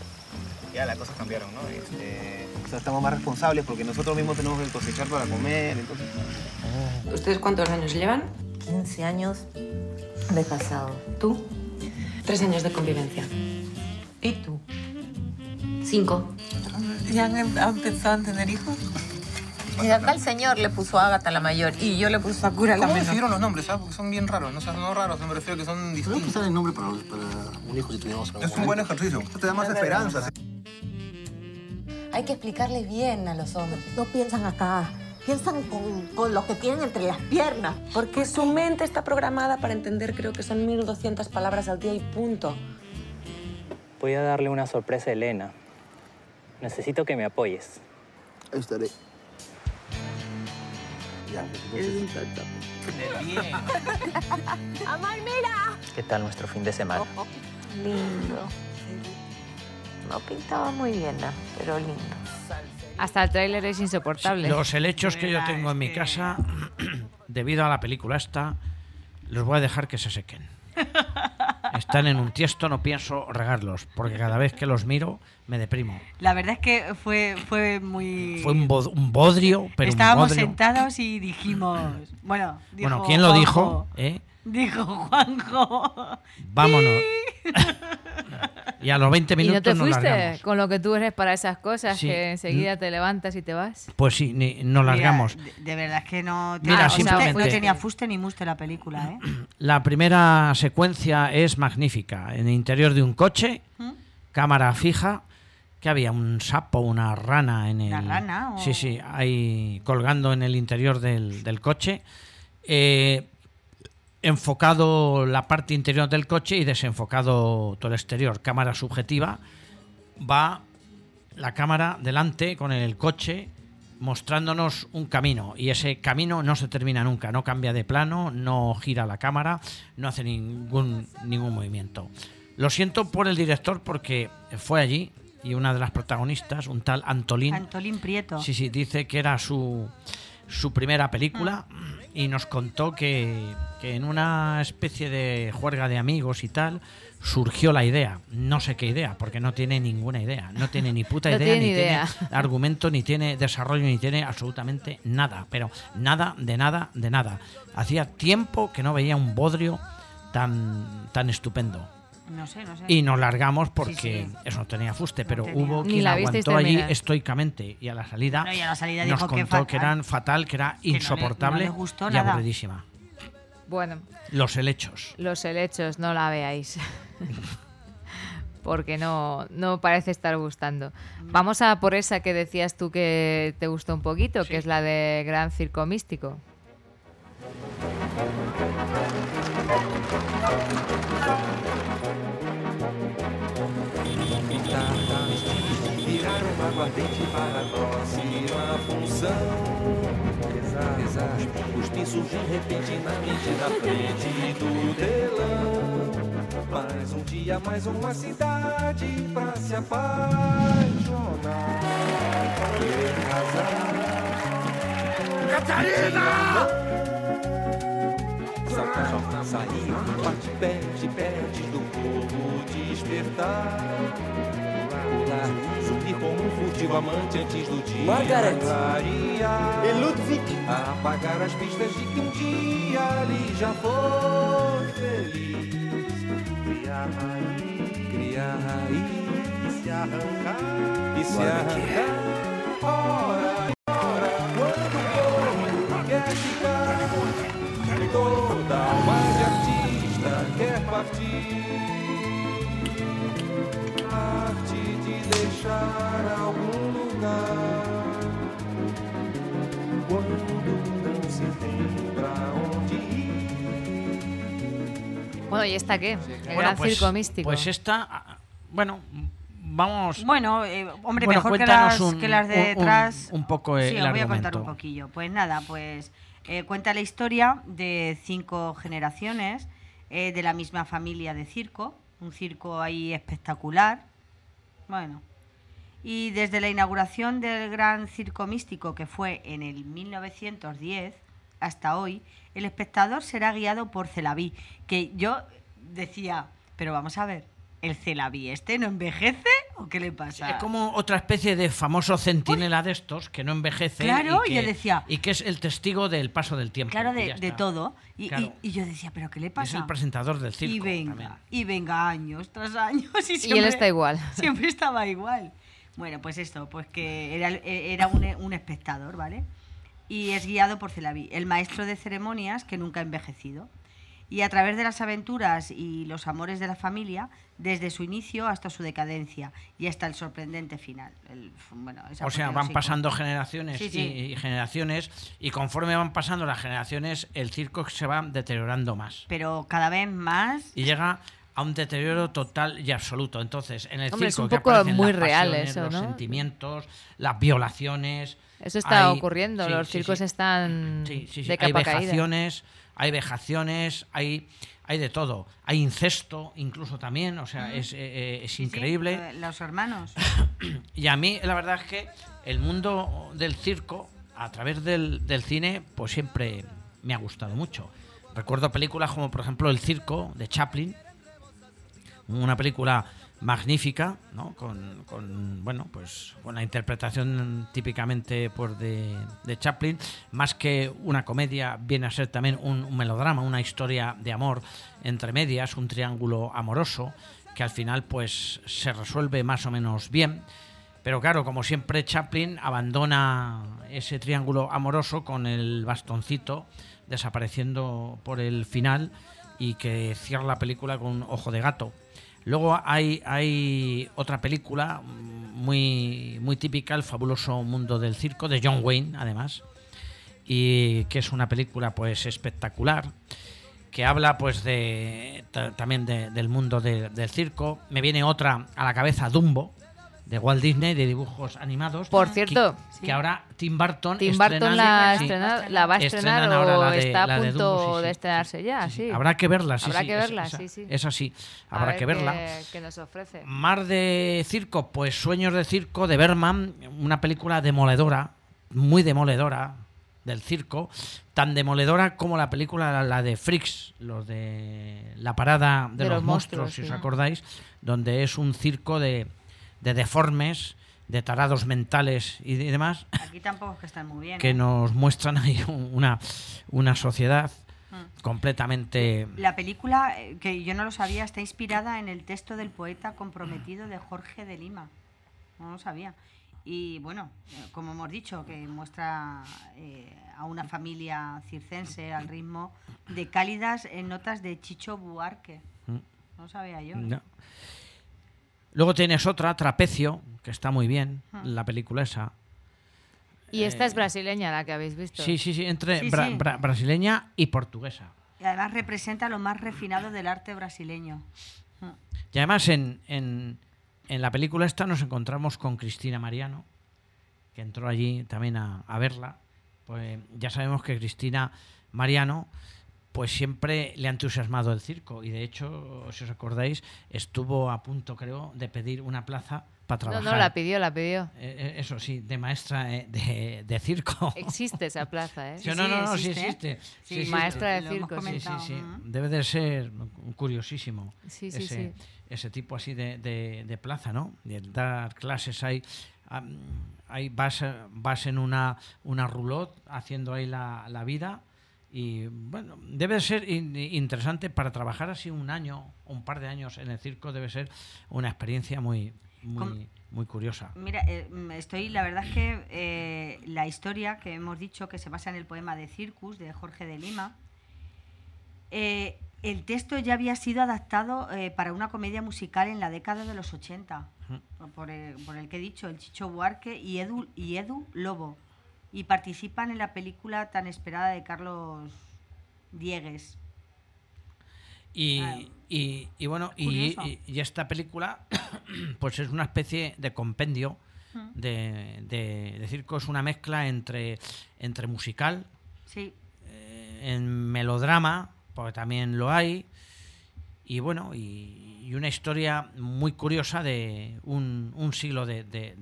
S27: ya las cosas cambiaron, ¿no? Este, o sea, estamos más responsables porque nosotros mismos tenemos que cosechar para comer, entonces...
S23: ¿Ustedes cuántos años llevan?
S26: 15 años de casado.
S23: ¿Tú? Tres años de convivencia.
S26: ¿Y tú?
S23: Cinco.
S25: ¿Ya han, han pensado en tener hijos? Y acá el señor le puso a Ágata la mayor y yo le puse a Cura la
S27: ¿Cómo
S25: menor.
S27: decidieron los nombres? Porque son bien raros, no, O sea, no raros, me refiero que son distintos.
S14: pensar el nombre para, para un hijo si tuviéramos
S27: Es un buen ejercicio, te da más esperanza.
S26: Hay que explicarles bien a los hombres.
S25: No piensan acá, piensan con, con lo que tienen entre las piernas.
S23: Porque su mente está programada para entender, creo que son 1200 palabras al día y punto.
S24: Voy a darle una sorpresa a Elena. Necesito que me apoyes.
S14: Ahí estaré. Ya,
S25: Amor, mira.
S24: ¿Qué tal nuestro fin de semana?
S25: Lindo. No pintaba muy bien, ¿no? pero lindo.
S1: Hasta el tráiler es insoportable.
S3: Los helechos que yo tengo en mi casa, debido a la película esta, los voy a dejar que se sequen. Están en un tiesto, no pienso regarlos, porque cada vez que los miro me deprimo.
S2: La verdad es que fue, fue muy...
S3: Fue un, bod- un bodrio, pero
S2: Estábamos
S3: un bodrio.
S2: sentados y dijimos... Bueno, dijo
S3: Bueno, ¿quién lo
S2: Juanjo,
S3: dijo? ¿Eh?
S2: Dijo Juanjo.
S3: Vámonos. y a los 20
S1: ¿Y
S3: minutos
S1: no te
S3: nos
S1: fuiste
S3: largamos.
S1: con lo que tú eres para esas cosas,
S3: Sí.
S1: que enseguida te levantas y te vas?
S3: Pues sí, ni- nos
S2: Mira,
S3: largamos.
S2: de, de verdad es que no...
S3: Mira,
S2: o sea,
S3: simplemente-
S2: no tenía fuste ni muste la película, ¿eh?
S3: La primera secuencia es magnífica. En el interior de un coche,
S2: ¿Mm?
S3: cámara fija, que había un sapo, una rana en el.
S2: ¿Una rana o-
S3: Sí, sí, ahí colgando en el interior del, del coche. Eh, enfocado la parte interior del coche y desenfocado todo el exterior. Cámara subjetiva. Va la cámara delante con el coche mostrándonos un camino y ese camino no se termina nunca, no cambia de plano, no gira la cámara, no hace ningún, ningún movimiento. Lo siento por el director porque fue allí y una de las protagonistas, un tal Antolín,
S2: Antolín Prieto.
S3: Sí, sí, dice que era su, su primera película y nos contó que, que en una especie de juerga de amigos y tal surgió la idea. No sé qué idea, porque no tiene ninguna idea. No tiene ni puta
S1: No
S3: idea,
S1: tiene
S3: ni
S1: idea.
S3: tiene argumento, ni tiene desarrollo, ni tiene absolutamente nada. Pero nada, de nada, de nada. Hacía tiempo que no veía un bodrio tan, tan estupendo.
S2: No sé, no sé.
S3: Y nos largamos porque
S2: Sí, sí.
S3: eso no tenía fuste, pero
S2: tenía.
S3: hubo quien
S1: la
S3: aguantó allí estoicamente y a la salida,
S2: No, y a la salida
S3: nos
S2: dijo que
S3: contó que,
S2: fatal.
S3: eran fatal, que era
S2: Que no le-
S3: insoportable
S2: no le gustó
S3: y
S2: nada.
S3: aburridísima.
S1: Bueno,
S3: Los helechos.
S1: los helechos, no la veáis. Porque no, no parece estar gustando. Vamos a por esa que decías tú que te gustó un poquito, que es la de Gran Circo Místico.
S28: Aguardente para a próxima função. Exato, exato. Os pis surgem repentinamente na frente do telão. Mais um dia, mais uma cidade pra se apaixonar. Casar. Catarina! dança pra sair. Bate, perde, perdes do povo despertar. Pular, subir como um furtivo amante antes do dia
S13: Margaret.
S28: clarear.
S13: E Ludwig.
S28: Apagar as pistas de que um dia ali já foi feliz. Criar raiz, criar raiz e se arrancar, e se arrancar. Ora, ora, quando o povo quer ficar, toda alma de artista quer partir.
S1: Bueno, ¿y esta qué? El
S3: Bueno,
S1: gran
S3: pues-
S1: circo místico.
S3: Pues esta, ah, bueno, vamos.
S2: Bueno, eh, hombre,
S3: Bueno,
S2: mejor que
S3: cuéntanos
S2: las,
S3: un-
S2: que las de
S3: un-
S2: detrás.
S3: un poco el
S2: sí, os voy a contar un poquillo. Pues nada, pues eh, cuenta la historia de cinco generaciones eh, de la misma familia de circo. Un circo ahí espectacular. Bueno. Y desde la inauguración del Gran Circo Místico, que fue en el 1910, hasta hoy, el espectador será guiado por Celaví. Que yo decía, pero vamos a ver, ¿el Celaví este no envejece o qué le pasa?
S3: Es como otra especie de famoso centinela de estos que no envejece.
S2: Claro,
S3: y
S2: yo
S3: que,
S2: decía-
S3: Y que es el testigo del paso del tiempo.
S2: Claro,
S3: y
S2: de, todo. Y, y-
S3: Claro.
S2: y yo decía, ¿pero qué le
S3: Es
S2: pasa?
S3: el presentador del circo.
S2: y venga,
S3: también.
S2: y venga años tras años. Y,
S1: Y él
S2: siempre-
S1: está igual.
S2: Siempre estaba igual. Bueno, pues esto, pues que era, era un, un espectador, ¿vale? Y es guiado por Celaví, el maestro de ceremonias que nunca ha envejecido. Y a través de las aventuras y los amores de la familia, desde su inicio hasta su decadencia y hasta el sorprendente final. El- bueno,
S3: O sea, van pasando generaciones
S2: Sí,
S3: y-
S2: sí.
S3: Y, generaciones y conforme van pasando las generaciones el circo se va deteriorando más
S2: Pero cada vez más
S3: y llega a un deterioro total y absoluto. Entonces, en el
S1: Hombre, es
S3: circo
S1: un
S3: que
S1: poco muy
S3: las
S1: real
S3: pasiones,
S1: eso,
S3: los
S1: ¿no?
S3: sentimientos, las violaciones.
S1: Eso está
S3: hay-
S1: ocurriendo.
S3: sí,
S1: Los
S3: sí,
S1: circos
S3: sí.
S1: están
S3: Sí, sí, sí.
S1: de
S3: Hay
S1: capa caída.
S3: vejaciones, hay vejaciones, hay, hay de todo. Hay incesto incluso también, o sea, es, eh, eh, es increíble.
S2: los hermanos.
S3: Y a mí, la verdad es que el mundo del circo, a través del, del cine, pues siempre me ha gustado mucho. Recuerdo películas como, por ejemplo, El Circo de Chaplin, una película magnífica, ¿no? Con, con, bueno, pues con la interpretación típicamente pues, de, de Chaplin, más que una comedia, viene a ser también un, un melodrama, una historia de amor entre medias, un triángulo amoroso que al final pues se resuelve más o menos bien. Pero claro, como siempre, Chaplin abandona ese triángulo amoroso con el bastoncito desapareciendo por el final y que cierra la película con un ojo de gato. Luego hay, hay otra película muy, muy típica, El fabuloso mundo del circo, de John Wayne, además, y que es una película pues espectacular que habla pues de ta- también de- del mundo de- del circo. Me viene otra a la cabeza, Dumbo, de Walt Disney, de dibujos animados.
S1: Por
S3: que-
S1: cierto,
S3: que, ahora Tim Burton,
S1: Tim
S3: estrena-
S1: Burton la,
S3: sí,
S1: estrenar- la va a estrenar o
S3: la de-
S1: está a
S3: la de
S1: punto
S3: Dumbo, sí,
S1: de
S3: sí.
S1: estrenarse ya, sí.
S3: Habrá que verla, sí,
S1: Habrá
S3: sí,
S1: que
S3: es-
S1: verla,
S3: esa-
S1: sí, sí.
S3: Es así,
S1: A
S3: habrá
S1: ver
S3: que verla.
S1: qué- qué nos ofrece.
S3: Mar de circo, pues Sueños de circo de Berman, una película demoledora, muy demoledora del circo, tan demoledora como la película la, de Freaks, los de la parada de,
S1: De
S3: los,
S1: los
S3: monstruos,
S1: monstruos,
S3: si os
S1: sí.
S3: acordáis, donde es un circo de, de deformes, de tarados mentales y de- y demás,
S2: Aquí tampoco es que están muy bien.
S3: que
S2: ¿eh?
S3: nos muestran ahí una, una sociedad
S2: Mm.
S3: completamente...
S2: La película, eh, que yo no lo sabía, está inspirada en el texto del poeta comprometido de Jorge de Lima. No lo sabía. Y bueno, como hemos dicho, que muestra eh, a una familia circense al ritmo de cálidas eh, notas de Chicho Buarque.
S3: Mm.
S2: No lo sabía yo. ¿eh?
S3: No. Luego tienes otra, Trapecio, que está muy bien,
S2: Ah.
S3: la película esa.
S1: Y esta es brasileña, la que habéis visto.
S3: Eh, Sí, sí, sí, entre
S2: Sí,
S3: bra-
S2: sí.
S3: bra- brasileña y portuguesa.
S2: Y además representa lo más refinado del arte brasileño.
S3: Y además en, en- en la película esta nos encontramos con Cristina Mariano, que entró allí también a, a verla. Pues ya sabemos que Cristina Mariano pues siempre le ha entusiasmado el circo y de hecho, si os acordáis, estuvo a punto, creo, de pedir una plaza para
S1: No,
S3: trabajar.
S1: no, la pidió, la pidió.
S3: Eh, eh, eso sí, de maestra eh, de, de circo.
S1: Existe esa plaza, ¿eh?
S3: Sí, no, no, no, sí existe.
S1: Sí, maestra de circo, sí.
S3: Sí, sí, Debe de ser curiosísimo.
S1: Sí, sí,
S3: ese,
S1: sí.
S3: ese tipo así de, de- de plaza, ¿no? De dar clases ahí. ahí vas, vas en una, una roulotte haciendo ahí la, la vida. Y bueno, debe de ser in- interesante para trabajar así un año, un par de años en el circo, debe ser una experiencia muy, muy, muy curiosa.
S2: Mira, eh, estoy, la verdad es que eh, la historia que hemos dicho que se basa en el poema de Circus de Jorge de Lima, eh, el texto ya había sido adaptado eh, para una comedia musical en la década de los 80, por el, por el que he dicho, el Chicho Buarque y Edu, y Edu Lobo, y participan en la película tan esperada de Carlos Diegues.
S3: Y,
S2: Ah,
S3: y, y bueno, y, y- esta película, pues es una especie de compendio
S2: Mm.
S3: de, de, de circo, es una mezcla entre, entre musical,
S2: Sí,
S3: eh, en melodrama, porque también lo hay, y bueno, y, y una historia muy curiosa de un, un siglo de, de-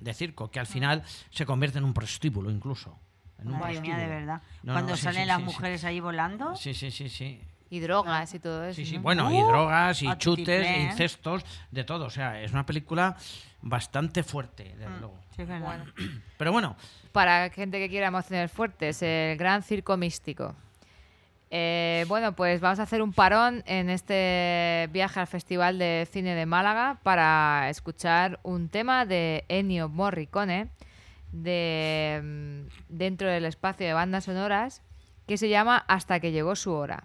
S3: de- circo, que al final se convierte en un prostíbulo incluso. En un
S2: madre mía, de verdad.
S3: No,
S2: Cuando
S3: no, sí,
S2: salen
S3: sí,
S2: las
S3: sí, sí.
S2: mujeres ahí volando.
S3: Sí, sí, sí, sí.
S1: Y drogas y todo eso.
S3: Sí, sí,
S1: ¿no?
S3: bueno, y
S2: Uh,
S3: drogas, y chutes, e
S2: tutiplén.
S3: incestos, de todo. O sea, es una película bastante fuerte, desde
S2: Mm,
S3: luego.
S2: sí, es verdad.
S3: Pero bueno,
S1: Para gente que quiera emociones fuertes, el Gran Circo Místico. Eh, bueno, pues vamos a hacer un parón en este viaje al Festival de Cine de Málaga para escuchar un tema de Ennio Morricone de, mm, dentro del espacio de bandas sonoras que se llama Hasta que llegó su hora.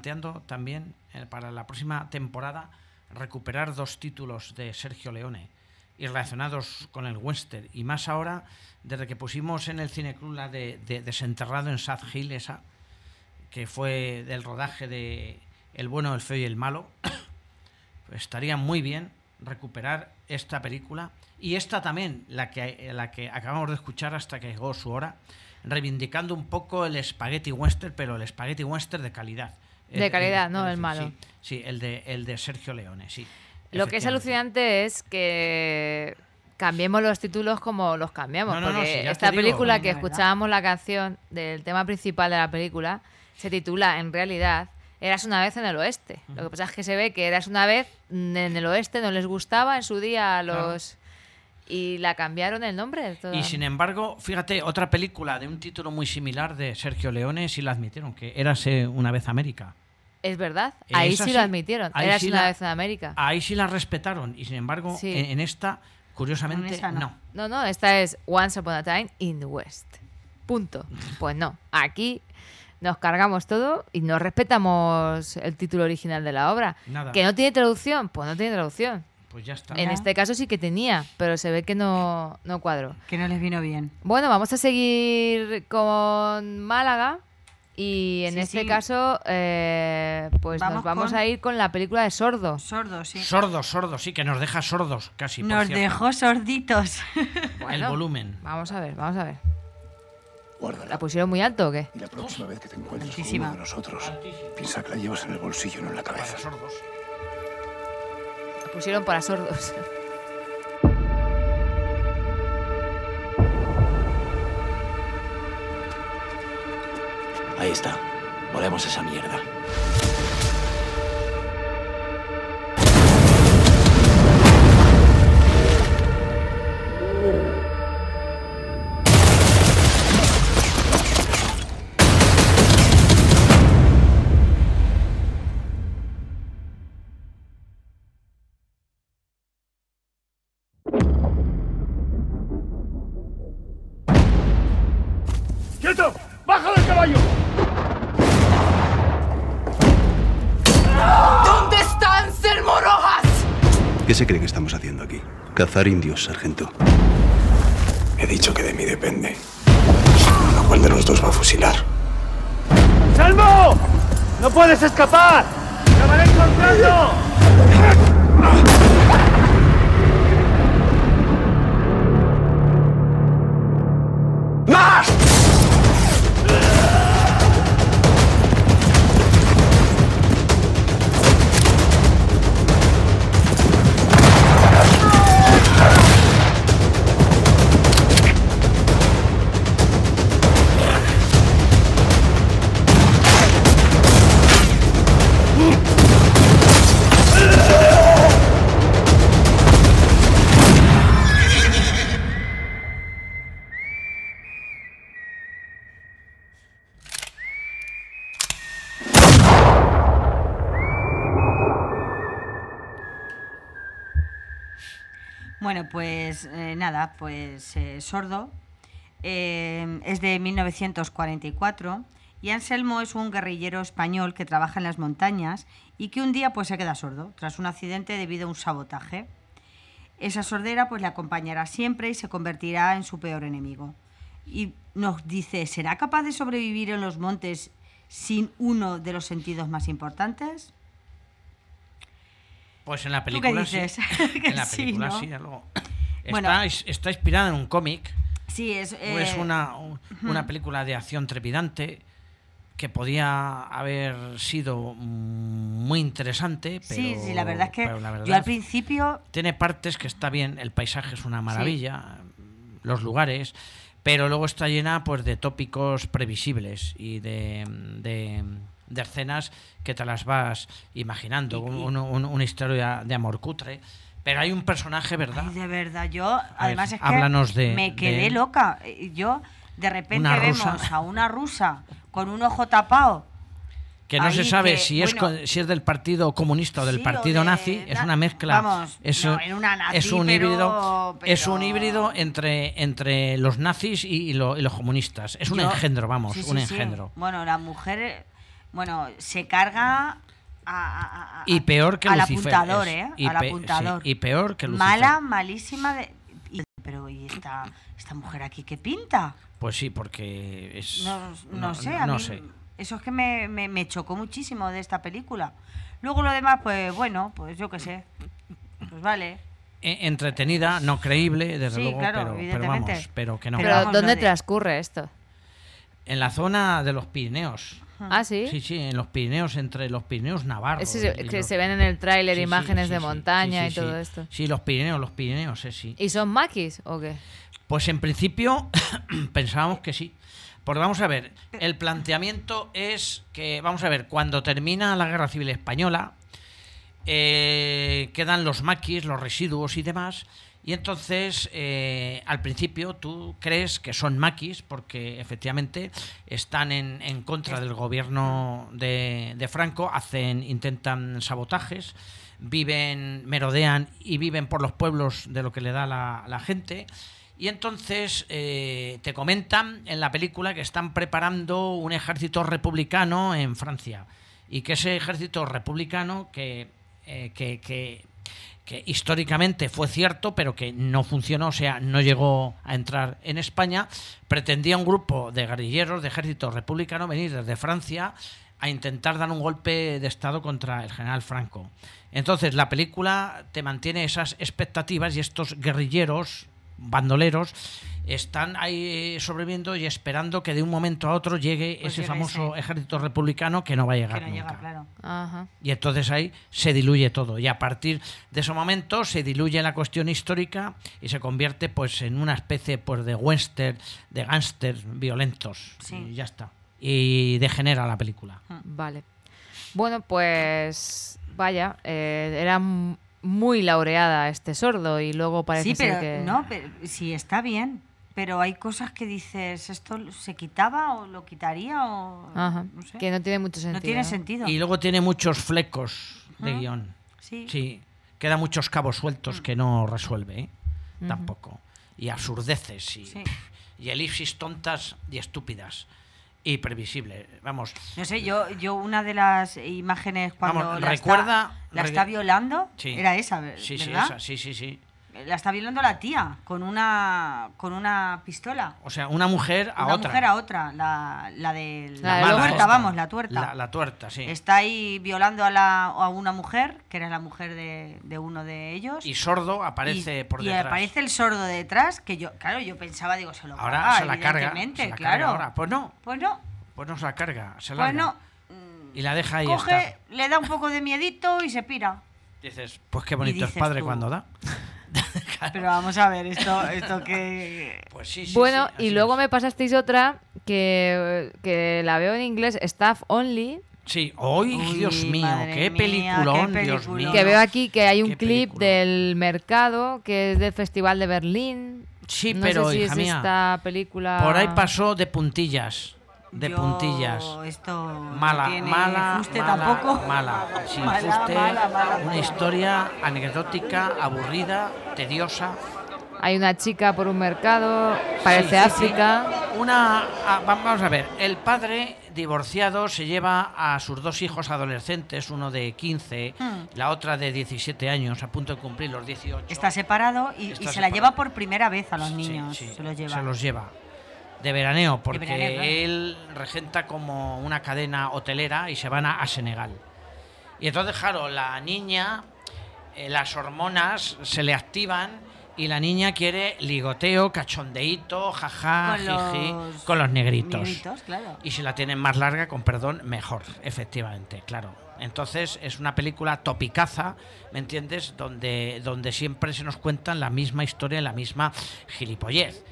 S3: Planteando también eh, para la próxima temporada recuperar dos títulos de Sergio Leone y relacionados con el western. Y más ahora, desde que pusimos en el Cineclub la de, de Desenterrado en Sad Hill, esa, que fue del rodaje de El bueno, el feo y el malo, pues estaría muy bien recuperar esta película y esta también, la que, la que acabamos de escuchar hasta que llegó su hora, reivindicando un poco el spaghetti western, pero el spaghetti western de calidad.
S1: De calidad,
S3: el-
S1: no
S3: el-
S1: el malo.
S3: Sí, sí, el, de, el de Sergio Leone, sí.
S1: Lo que es alucinante es que cambiemos los títulos como los cambiamos.
S3: No, no, no,
S1: porque
S3: sí,
S1: esta
S3: digo.
S1: película que escuchábamos la canción del tema principal de la película se titula en realidad Eras una vez en el oeste. Lo que pasa es que se ve que Eras una vez en el oeste no les gustaba en su día a los... Y la cambiaron el nombre. todo.
S3: Y sin embargo, fíjate, otra película de un título muy similar de Sergio Leone sí la admitieron, que Érase una vez América.
S1: Es verdad, ahí
S3: Esa
S1: sí, lo admitieron.
S3: ahí
S1: Eras
S3: sí
S1: una
S3: la-
S1: vez en América.
S3: Ahí sí la respetaron y sin embargo
S1: Sí.
S3: en, en esta, curiosamente,
S1: En esa
S3: no.
S1: No, no, esta es Once Upon a Time in the West. Punto. Pues no, aquí nos cargamos todo y no respetamos el título original de la obra.
S3: Nada.
S1: Que no tiene traducción, pues no tiene traducción.
S3: Pues ya está.
S1: En este caso sí que tenía, pero se ve que no, no cuadró.
S2: Que no les vino bien.
S1: Bueno, vamos a seguir con Málaga. Y en
S2: Sí,
S1: este
S2: sí.
S1: caso, eh, pues
S2: Vamos
S1: nos vamos
S2: con-
S1: a ir con la película de Sordo.
S2: Sordo, sí.
S3: Sordos, sordos, sí, que nos deja sordos casi. por
S2: Nos
S3: cierto.
S2: dejó sorditos.
S3: el volumen.
S1: Vamos a ver, vamos a ver. ¿La pusieron muy alto o qué?
S20: Y la próxima vez que te encuentres con
S1: Altísima.
S20: uno de nosotros, piensa que la llevas en el bolsillo, no en la cabeza.
S1: La pusieron para sordos.
S29: Ahí está. Volvemos esa mierda.
S20: Cazar indios, sargento. He dicho que de mí depende. ¿A cuál de los dos va a fusilar?
S13: ¡Salvo! ¡No puedes escapar! ¡Te van encontrando!
S29: ¡Más!
S2: Bueno, pues eh, nada, pues eh, Sordo eh, es de 1944 y Anselmo es un guerrillero español que trabaja en las montañas y que un día pues se queda sordo tras un accidente debido a un sabotaje. Esa sordera pues le acompañará siempre y se convertirá en su peor enemigo. Y nos dice, ¿será capaz de sobrevivir en los montes sin uno de los sentidos más importantes?
S3: Pues en la
S2: ¿Tú qué
S3: película
S2: dices?
S3: sí. En la
S2: sí,
S3: película
S2: ¿no?
S3: sí, algo.
S2: Bueno.
S3: Está, es- está inspirada en un cómic.
S2: Sí, es...
S3: Es
S2: eh,
S3: una, un- una película de acción trepidante que podía haber sido muy interesante, pero,
S2: Sí, sí, la verdad es que yo al principio
S3: tiene partes que está bien, el paisaje es una maravilla, los lugares, pero luego está llena pues de tópicos previsibles y de, de, de escenas que te las vas imaginando, un- un- una historia de amor cutre. Pero hay un personaje, ¿verdad?
S2: Ay, de verdad, yo además es que
S3: de-
S2: me quedé loca. Yo de repente vemos
S3: rusa.
S2: a una rusa con un ojo tapado.
S3: Que no se sabe
S2: que,
S3: si, es,
S2: bueno,
S3: si es del partido comunista o del
S2: sí,
S3: partido
S2: de
S3: nazi, es
S2: na-
S3: una mezcla.
S2: vamos,
S3: es,
S2: no, era una nazi,
S3: es un
S2: pero-
S3: híbrido, es un híbrido entre, entre los nazis y, y lo- y los comunistas. Es un
S2: yo-
S3: engendro, vamos,
S2: sí,
S3: un
S2: sí.
S3: engendro.
S2: Bueno, la mujer, Bueno, se carga a, a- a-
S3: Y peor que
S2: al
S3: Lucifer.
S2: apuntador,
S3: es-
S2: ¿eh?
S3: y
S2: al
S3: pe-
S2: apuntador.
S3: sí, y peor que Lucifer.
S2: Mala, malísima de... y- pero ¿y esta, esta mujer aquí qué pinta?
S3: Pues sí, porque es.
S2: No, no sé, a
S3: no
S2: mí
S3: sé.
S2: eso es que me, me- me chocó muchísimo de esta película. Luego lo demás, pues bueno, pues yo qué sé. Pues vale.
S3: E- Entretenida, no creíble, desde
S2: Sí,
S3: luego,
S2: claro,
S3: pero, pero
S2: evidentemente.
S3: vamos, pero que no.
S1: Pero, ¿dónde transcurre esto?
S3: En la zona de los Pirineos.
S1: Ah, ¿sí?
S3: Sí, sí, en los Pirineos, entre los Pirineos navarros.
S1: Se-
S3: y
S1: que
S3: los-
S1: se ven en el tráiler
S3: Sí, sí,
S1: imágenes
S3: sí,
S1: de
S3: sí,
S1: montaña
S3: sí,
S1: y
S3: sí,
S1: todo
S3: sí.
S1: esto.
S3: Sí, los Pirineos, los Pirineos, eh, sí.
S1: ¿Y son maquis o qué?
S3: Pues en principio pensábamos que sí. Porque vamos a ver, el planteamiento es que, vamos a ver, cuando termina la Guerra Civil Española, eh, quedan los maquis, los residuos y demás, y entonces eh, al principio tú crees que son maquis porque efectivamente están en, en contra del gobierno de, de Franco, hacen, intentan sabotajes, viven, merodean y viven por los pueblos de lo que le da la, gente. Y entonces eh, te comentan en la película que están preparando un ejército republicano en Francia. Y que ese ejército republicano que, eh, que, que- que históricamente fue cierto, pero que no funcionó, o sea, no llegó a entrar en España, pretendía un grupo de guerrilleros de ejército republicano venir desde Francia a intentar dar un golpe de Estado contra el general Franco. Entonces, la película te mantiene esas expectativas y estos guerrilleros, bandoleros, están ahí sobreviviendo y esperando que de un momento a otro llegue
S2: Pues
S3: ese famoso
S2: ese.
S3: ejército republicano que no va a llegar
S2: Que no
S3: nunca.
S2: llega, claro.
S1: Ajá.
S3: Y entonces ahí se diluye todo. Y a partir de ese momento se diluye la cuestión histórica y se convierte pues en una especie pues de western, de gángsters violentos. Y ya está. Y degenera la película.
S1: Vale. Bueno, pues vaya, eh, era muy laureada este sordo y luego parece
S2: Sí,
S1: ser
S2: pero
S1: que...
S2: no, pero, sí está bien. Pero hay cosas que dices, ¿esto se quitaba o lo quitaría o
S1: Ajá,
S2: no sé?
S1: que no tiene mucho sentido.
S2: No tiene sentido.
S3: Y luego tiene muchos flecos de
S2: Ajá.
S3: guion.
S2: Sí.
S3: Queda muchos cabos sueltos que no resuelve, ¿eh? Tampoco. Y absurdeces y,
S2: Sí.
S3: y elipsis tontas y estúpidas. Y previsible. Vamos.
S2: No sé, yo, yo una de las imágenes cuando
S3: Vamos,
S2: la,
S3: recuerda-
S2: está, la está violando
S3: Sí.
S2: era esa, ¿verdad?
S3: Sí, sí, esa, sí, sí, sí.
S2: La está violando la tía con una con una pistola.
S3: O sea, una mujer a
S2: una
S3: otra.
S2: mujer a otra, la, la de
S3: La
S2: la,
S3: mala
S2: tuerta,
S3: esta.
S2: vamos, la tuerta.
S3: La, la tuerta, sí.
S2: Está ahí violando a, la, a una mujer, que era la mujer de, de uno de ellos.
S3: Y sordo aparece
S2: Y-
S3: por
S2: y
S3: detrás.
S2: aparece el sordo detrás, que yo, claro, yo pensaba, digo, se lo
S3: Ahora
S2: carga,
S3: se la carga. se la
S2: claro.
S3: carga ahora. Pues no.
S2: Pues no,
S3: Pues no se la carga. Se
S2: pues
S3: larga.
S2: no.
S3: Y la deja ahí
S2: Coge,
S3: estar.
S2: le da un poco de miedito y se pira.
S3: Dices, pues qué bonito es padre
S2: tú,
S3: cuando da.
S2: Pero vamos a ver, esto, esto que...
S3: Pues sí,
S1: bueno, y luego me pasasteis otra que, que la veo en inglés, Staff Only,
S3: Sí, hoy, Dios mío, qué
S2: mía,
S3: peliculón,
S2: qué
S3: Dios mío.
S1: que veo aquí que hay un
S3: Qué
S1: clip del mercado que es del Festival de Berlín.
S3: Sí,
S1: no
S3: pero,
S1: sé si
S3: hija
S1: es
S3: mía,
S1: esta película...
S3: Por ahí pasó de puntillas. De
S2: Yo
S3: puntillas.
S2: Esto
S3: Mala,
S2: no tiene
S3: mala,
S2: fuste
S3: mala,
S2: tampoco.
S3: mala. Sin
S2: Mala,
S3: fuste,
S2: mala, mala.
S3: una historia anecdótica, aburrida, tediosa.
S1: Hay una chica por un mercado, parece
S3: Sí, sí, sí.
S1: África.
S3: Una, ah, va- vamos a ver, el padre divorciado se lleva a sus dos hijos adolescentes, uno de 15,
S2: Hmm.
S3: la otra de 17 años, a punto de cumplir los 18.
S2: Está separado y, y
S3: Está
S2: se la
S3: separado.
S2: lleva por primera vez a los
S3: Sí,
S2: niños.
S3: sí,
S2: se los lleva.
S3: Se los lleva. De veraneo, porque
S2: veraneo,
S3: él regenta como una cadena hotelera y se van a, a Senegal. Y entonces, claro, la niña, eh, las hormonas se le activan y la niña quiere ligoteo, cachondeíto, jaja,
S2: Con
S3: jiji,
S2: los
S3: con los negritos.
S2: negritos, claro.
S3: Y si la tienen más larga, con perdón, mejor, efectivamente, claro. Entonces es una película topicaza, ¿me entiendes? Donde, donde siempre se nos cuentan la misma historia, la misma gilipollez.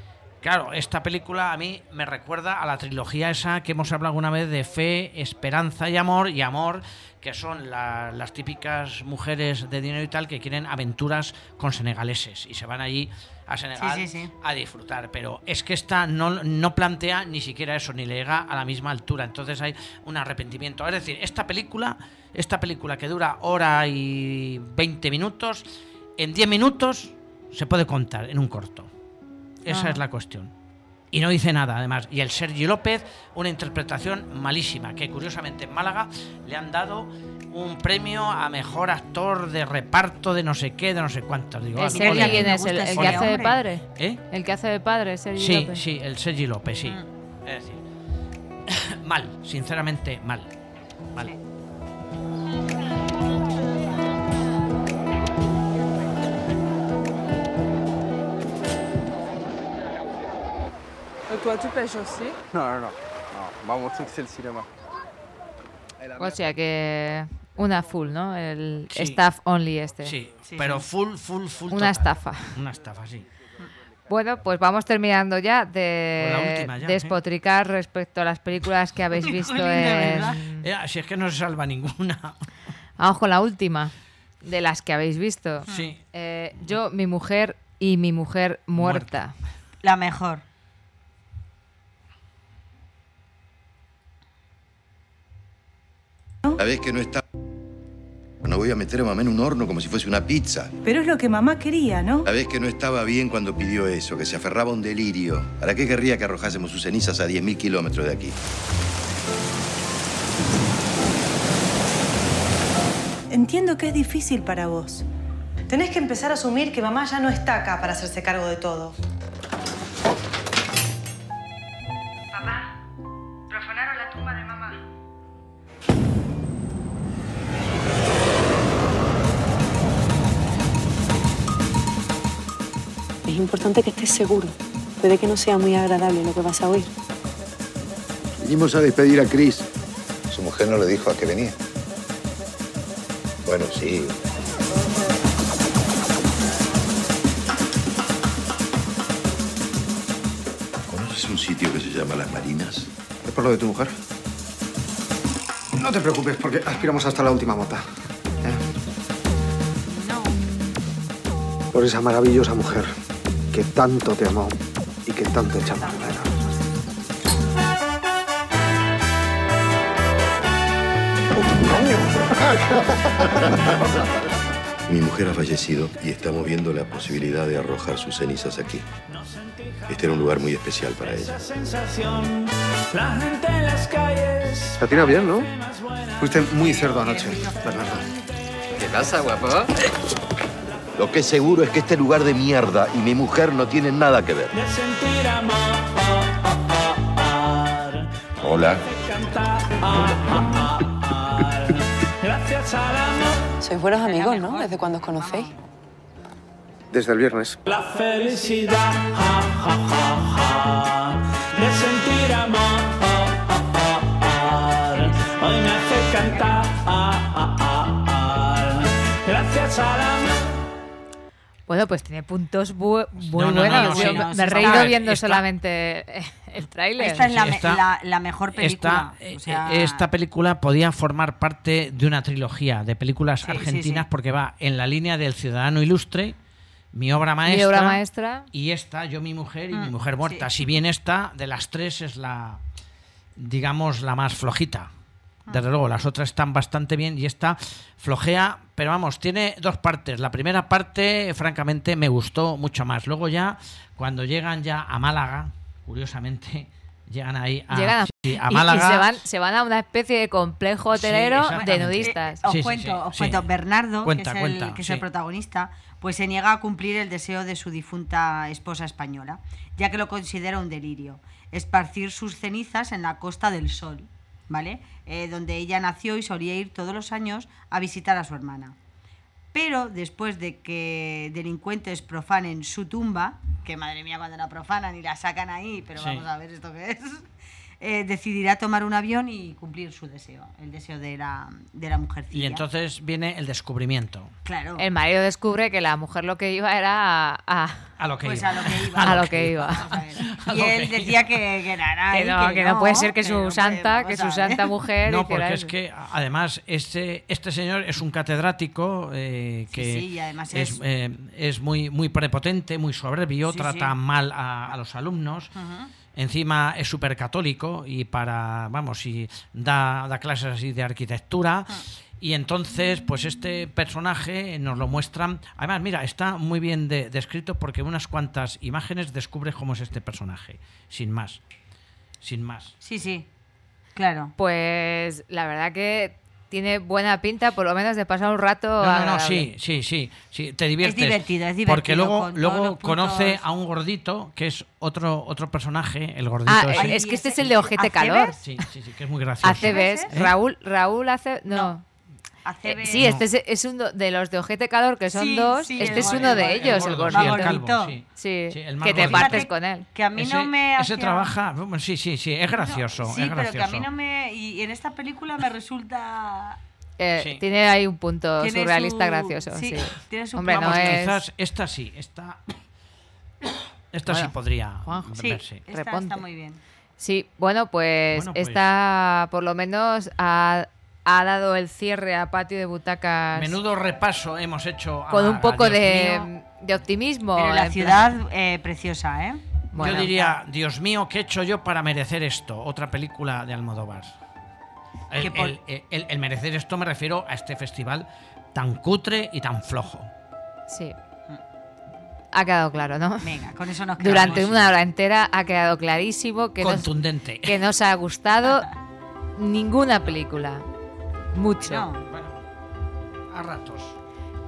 S3: Claro, esta película a mí me recuerda a la trilogía esa que hemos hablado alguna vez de fe, esperanza y amor, y amor, que son la- las típicas mujeres de dinero y tal que quieren aventuras con senegaleses y se van allí a Senegal
S2: Sí, sí, sí.
S3: a disfrutar. Pero es que esta no, no plantea ni siquiera eso, ni le llega a la misma altura. Entonces hay un arrepentimiento. Es decir, esta película, esta película que dura hora y 20 minutos, en 10 minutos se puede contar en un corto. Esa es la cuestión. y no dice nada, además. Y el Sergi López, una interpretación malísima, que curiosamente en Málaga le han dado un premio a mejor actor de reparto de no sé qué, de no sé cuántos. Digo,
S1: ¿El
S3: ah,
S1: Sergi quién es? ¿El, el que hace de padre?
S3: ¿Eh?
S1: El que hace de padre, Sergi
S3: Sí,
S1: López.
S3: sí, el Sergi López, sí. Es decir, mal, sinceramente mal. Mal.
S30: Toi, tu pêches aussi
S31: non. non. Moi, mon truc, c'est le cinéma.
S1: O sea que una full, ¿no? El
S3: Sí.
S1: staff only este.
S3: Sí, pero full, full, full.
S1: Una
S3: total.
S1: estafa.
S3: Una estafa, sí.
S1: Bueno, pues vamos terminando ya de
S3: Con la última ya, ¿eh?
S1: despotricar respecto a las películas que habéis visto en...
S3: Eh, si es que no se salva ninguna.
S1: Vamos con la última de las que habéis visto.
S3: Sí.
S1: Eh, yo, mi mujer y mi mujer muerta.
S2: La mejor.
S32: La vez que no está. No voy a meter a mamá en un horno como si fuese una pizza.
S33: Pero es lo que mamá quería, ¿no?
S32: La vez que no estaba bien cuando pidió eso, que se aferraba a un delirio. ¿Para qué querría que arrojásemos sus cenizas a 10.000 kilómetros de aquí?
S33: Entiendo que es difícil para vos. Tenés que empezar a asumir que mamá ya no está acá para hacerse cargo de todo.
S15: Es importante que estés seguro. Puede que no sea muy agradable lo que vas a oír.
S16: Vinimos a despedir a Chris.
S32: Su mujer no le dijo a qué venía. Bueno, sí. ¿Conoces un sitio que se llama Las Marinas?
S17: ¿Es por lo de tu mujer? No te preocupes, porque aspiramos hasta la última mota. ¿eh? Por esa maravillosa mujer que tanto te amó y que tanto echamos de menos.
S32: Mi mujer ha fallecido y estamos viendo la posibilidad de arrojar sus cenizas aquí. Este era un lugar muy especial para ella.
S28: La gente en las calles.
S17: Te atira bien, ¿no? Fuiste muy cerdo anoche, Bernardo.
S32: ¿Qué pasa, guapo? Lo que es seguro es que este lugar de mierda y mi mujer no tienen nada que ver. Hola.
S23: Sois buenos amigos, ¿no? ¿Desde cuándo os conocéis?
S17: Desde el viernes.
S28: La felicidad. ja, ja, ja, De sentir amor. Hoy me hace cantar. Gracias al.
S1: Bueno, pues tiene puntos bu- muy
S3: No, no, no,
S1: buenos.
S3: no,
S1: Yo
S3: sí,
S1: me-
S3: no,
S1: me
S3: sí,
S1: he reído viendo solamente el tráiler.
S2: Esta es la,
S3: Sí,
S2: me-
S3: está-
S2: la- la mejor película.
S3: Esta,
S2: o sea,
S3: eh, esta película podía formar parte de una trilogía de películas
S2: Sí,
S3: argentinas
S2: sí.
S3: porque va en la línea del Ciudadano Ilustre, Mi obra maestra,
S1: obra maestra.
S3: y esta, Yo, mi mujer y mi
S1: Mm,
S3: mujer muerta. Si bien esta, de las tres, es la, digamos, la más flojita. Desde luego, las otras están bastante bien y esta flojea, pero vamos, tiene dos partes. La primera parte, francamente, me gustó mucho más. Luego ya, cuando llegan ya a Málaga, curiosamente, llegan ahí a,
S1: Llegan a,
S3: sí, a
S1: y- y
S3: Málaga.
S1: se, van, se van a una especie de complejo hotelero de nudistas.
S2: Os
S3: Sí, sí,
S2: cuento,
S3: sí,
S2: os cuento. Bernardo,
S3: Cuenta,
S2: que, es, el, que es
S3: sí.
S2: el protagonista, pues se niega a cumplir el deseo de su difunta esposa española, ya que lo considera un delirio. Esparcir sus cenizas en la Costa del Sol, ¿vale? Eh, donde ella nació y solía ir todos los años a visitar a su hermana. Pero después de que delincuentes profanen su tumba, que madre mía cuando la profanan y la sacan ahí, pero
S3: Sí.
S2: vamos a ver esto que es, eh, decidirá tomar un avión y cumplir su deseo, el deseo de la, de la mujercilla.
S3: Y entonces viene el descubrimiento.
S2: Claro.
S1: El marido descubre que la mujer lo que iba era a, a-
S3: A lo que
S2: Pues
S3: iba.
S2: a lo que iba.
S1: a lo que iba.
S2: Y él decía que, que
S1: Que no, que no puede ser que su
S2: no
S1: santa, que su santa mujer
S3: No, porque es que además este, este señor es un catedrático eh, que
S2: sí, y además
S3: es,
S2: es-
S3: eh, es muy, muy prepotente, muy soberbio,
S2: Sí,
S3: trata
S2: sí.
S3: mal a, a los alumnos. Encima es súper católico y para, vamos, y da, da clases así de arquitectura. Y entonces, pues este personaje nos lo muestran. Además, mira, está muy bien de- descrito porque en unas cuantas imágenes descubres cómo es este personaje. Sin más. Sin más.
S2: Sí, sí. Claro.
S1: Pues la verdad que tiene buena pinta, por lo menos de pasar un rato.
S3: No, no, no, sí, sí, sí, sí, te diviertes.
S2: divertido, es divertido,
S3: Porque luego,
S2: con
S3: luego conoce a un gordito, que es otro otro personaje, el gordito
S1: Ah,
S3: ese.
S1: es que este es el de ojete calor.
S3: Sí, sí, sí, que es muy gracioso.
S1: Acebes,
S3: ¿Eh?
S1: Raúl, Raúl hace. No.
S2: Acebes-
S1: Eh, sí, este es, es uno de los de ojete calor, que son
S2: Sí,
S1: dos.
S2: sí,
S1: este
S2: el
S1: es
S2: gordo,
S1: uno
S2: el
S1: de
S2: gordo,
S1: ellos,
S3: el
S1: el
S3: gordo, el calvo, sí.
S1: Sí,
S3: Sí, el más
S1: que te partes con él.
S2: Que a mí no
S3: Ese-
S2: me
S3: Ese trabaja, sí, sí, sí, es gracioso,
S2: Sí,
S3: es
S2: pero que a mí no me... Y en esta película me resulta...
S1: Eh,
S3: Sí.
S1: Tiene ahí un punto
S2: Tiene
S1: surrealista
S2: su-
S1: gracioso.
S2: sí,
S1: Sí,
S2: tiene su
S1: Hombre, no
S3: Vamos,
S1: es.
S3: quizás esta sí, esta, esta sí podría
S1: Juanjo.
S2: Sí,
S3: verse.
S2: esta está muy bien.
S1: Sí, bueno, pues,
S3: Bueno, pues.
S1: esta por lo menos ha, ha dado el cierre a patio de butacas
S3: Menudo repaso hemos hecho. a-
S1: con un
S3: a
S1: poco
S3: Dios
S1: de,
S3: mío.
S1: de optimismo.
S2: Pero la ciudad eh, preciosa, ¿eh?
S1: Bueno.
S3: Yo diría, Dios mío, ¿qué he hecho yo para merecer esto? Otra película de Almodóvar. El,
S2: Que por-
S3: el- el- el merecer esto me refiero a este festival tan cutre y tan flojo.
S1: Sí. Ha quedado claro, ¿no?
S2: Venga, con eso nos
S1: Durante
S2: quedamos.
S1: una hora entera ha quedado clarísimo que, nos,
S3: Contundente.
S1: que no os ha gustado ninguna película. Mucho.
S2: No,
S3: A ratos.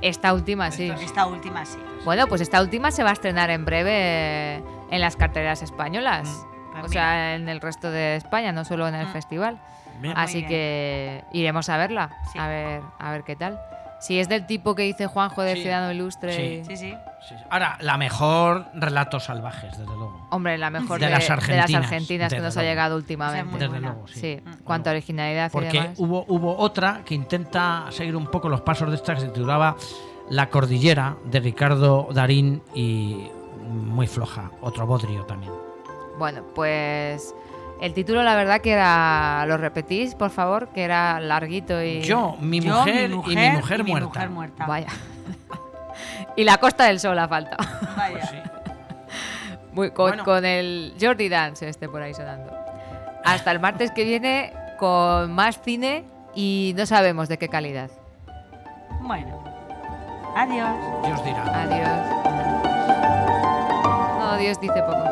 S1: Esta última sí.
S2: esta última sí.
S1: Bueno, pues esta última se va a estrenar en breve en las carteras españolas.
S2: Pues
S1: o sea, en el resto de España, no solo en el
S2: Mm.
S1: festival.
S3: Bien.
S1: Así que iremos a verla,
S2: Sí.
S1: a ver, a ver qué tal. Si es del tipo que dice Juanjo de
S3: Sí,
S1: Ciudadano Ilustre,
S3: sí.
S2: Sí, sí.
S3: Sí, sí. Ahora, la mejor Relatos Salvajes, desde luego.
S1: hombre, la mejor
S3: De
S1: de,
S3: las
S1: de
S3: argentinas,
S1: argentinas que
S3: desde
S1: nos ha llegado últimamente.
S3: Desde
S2: buena.
S3: luego, sí.
S1: Sí, cuanto a originalidad y
S3: Porque
S1: demás.
S3: hubo, hubo otra que intenta seguir un poco los pasos de esta que se titulaba La Cordillera de Ricardo Darín y muy floja. Otro bodrio también.
S1: Bueno, pues el título la verdad que era, lo repetís, por favor, que era larguito y...
S3: Yo, mi
S2: Yo,
S3: mujer, y mi mujer
S2: y mi
S3: muerta.
S2: mujer muerta.
S1: Vaya. y la Costa del Sol ha faltado.
S2: Vaya.
S3: Sí.
S1: Muy- con,
S3: Bueno.
S1: con el Jordi Dance este por ahí sonando. Hasta el martes que viene con más cine y no sabemos de qué calidad.
S2: Bueno. Adiós.
S3: Dios dirá.
S1: Adiós. No, Dios dice poco.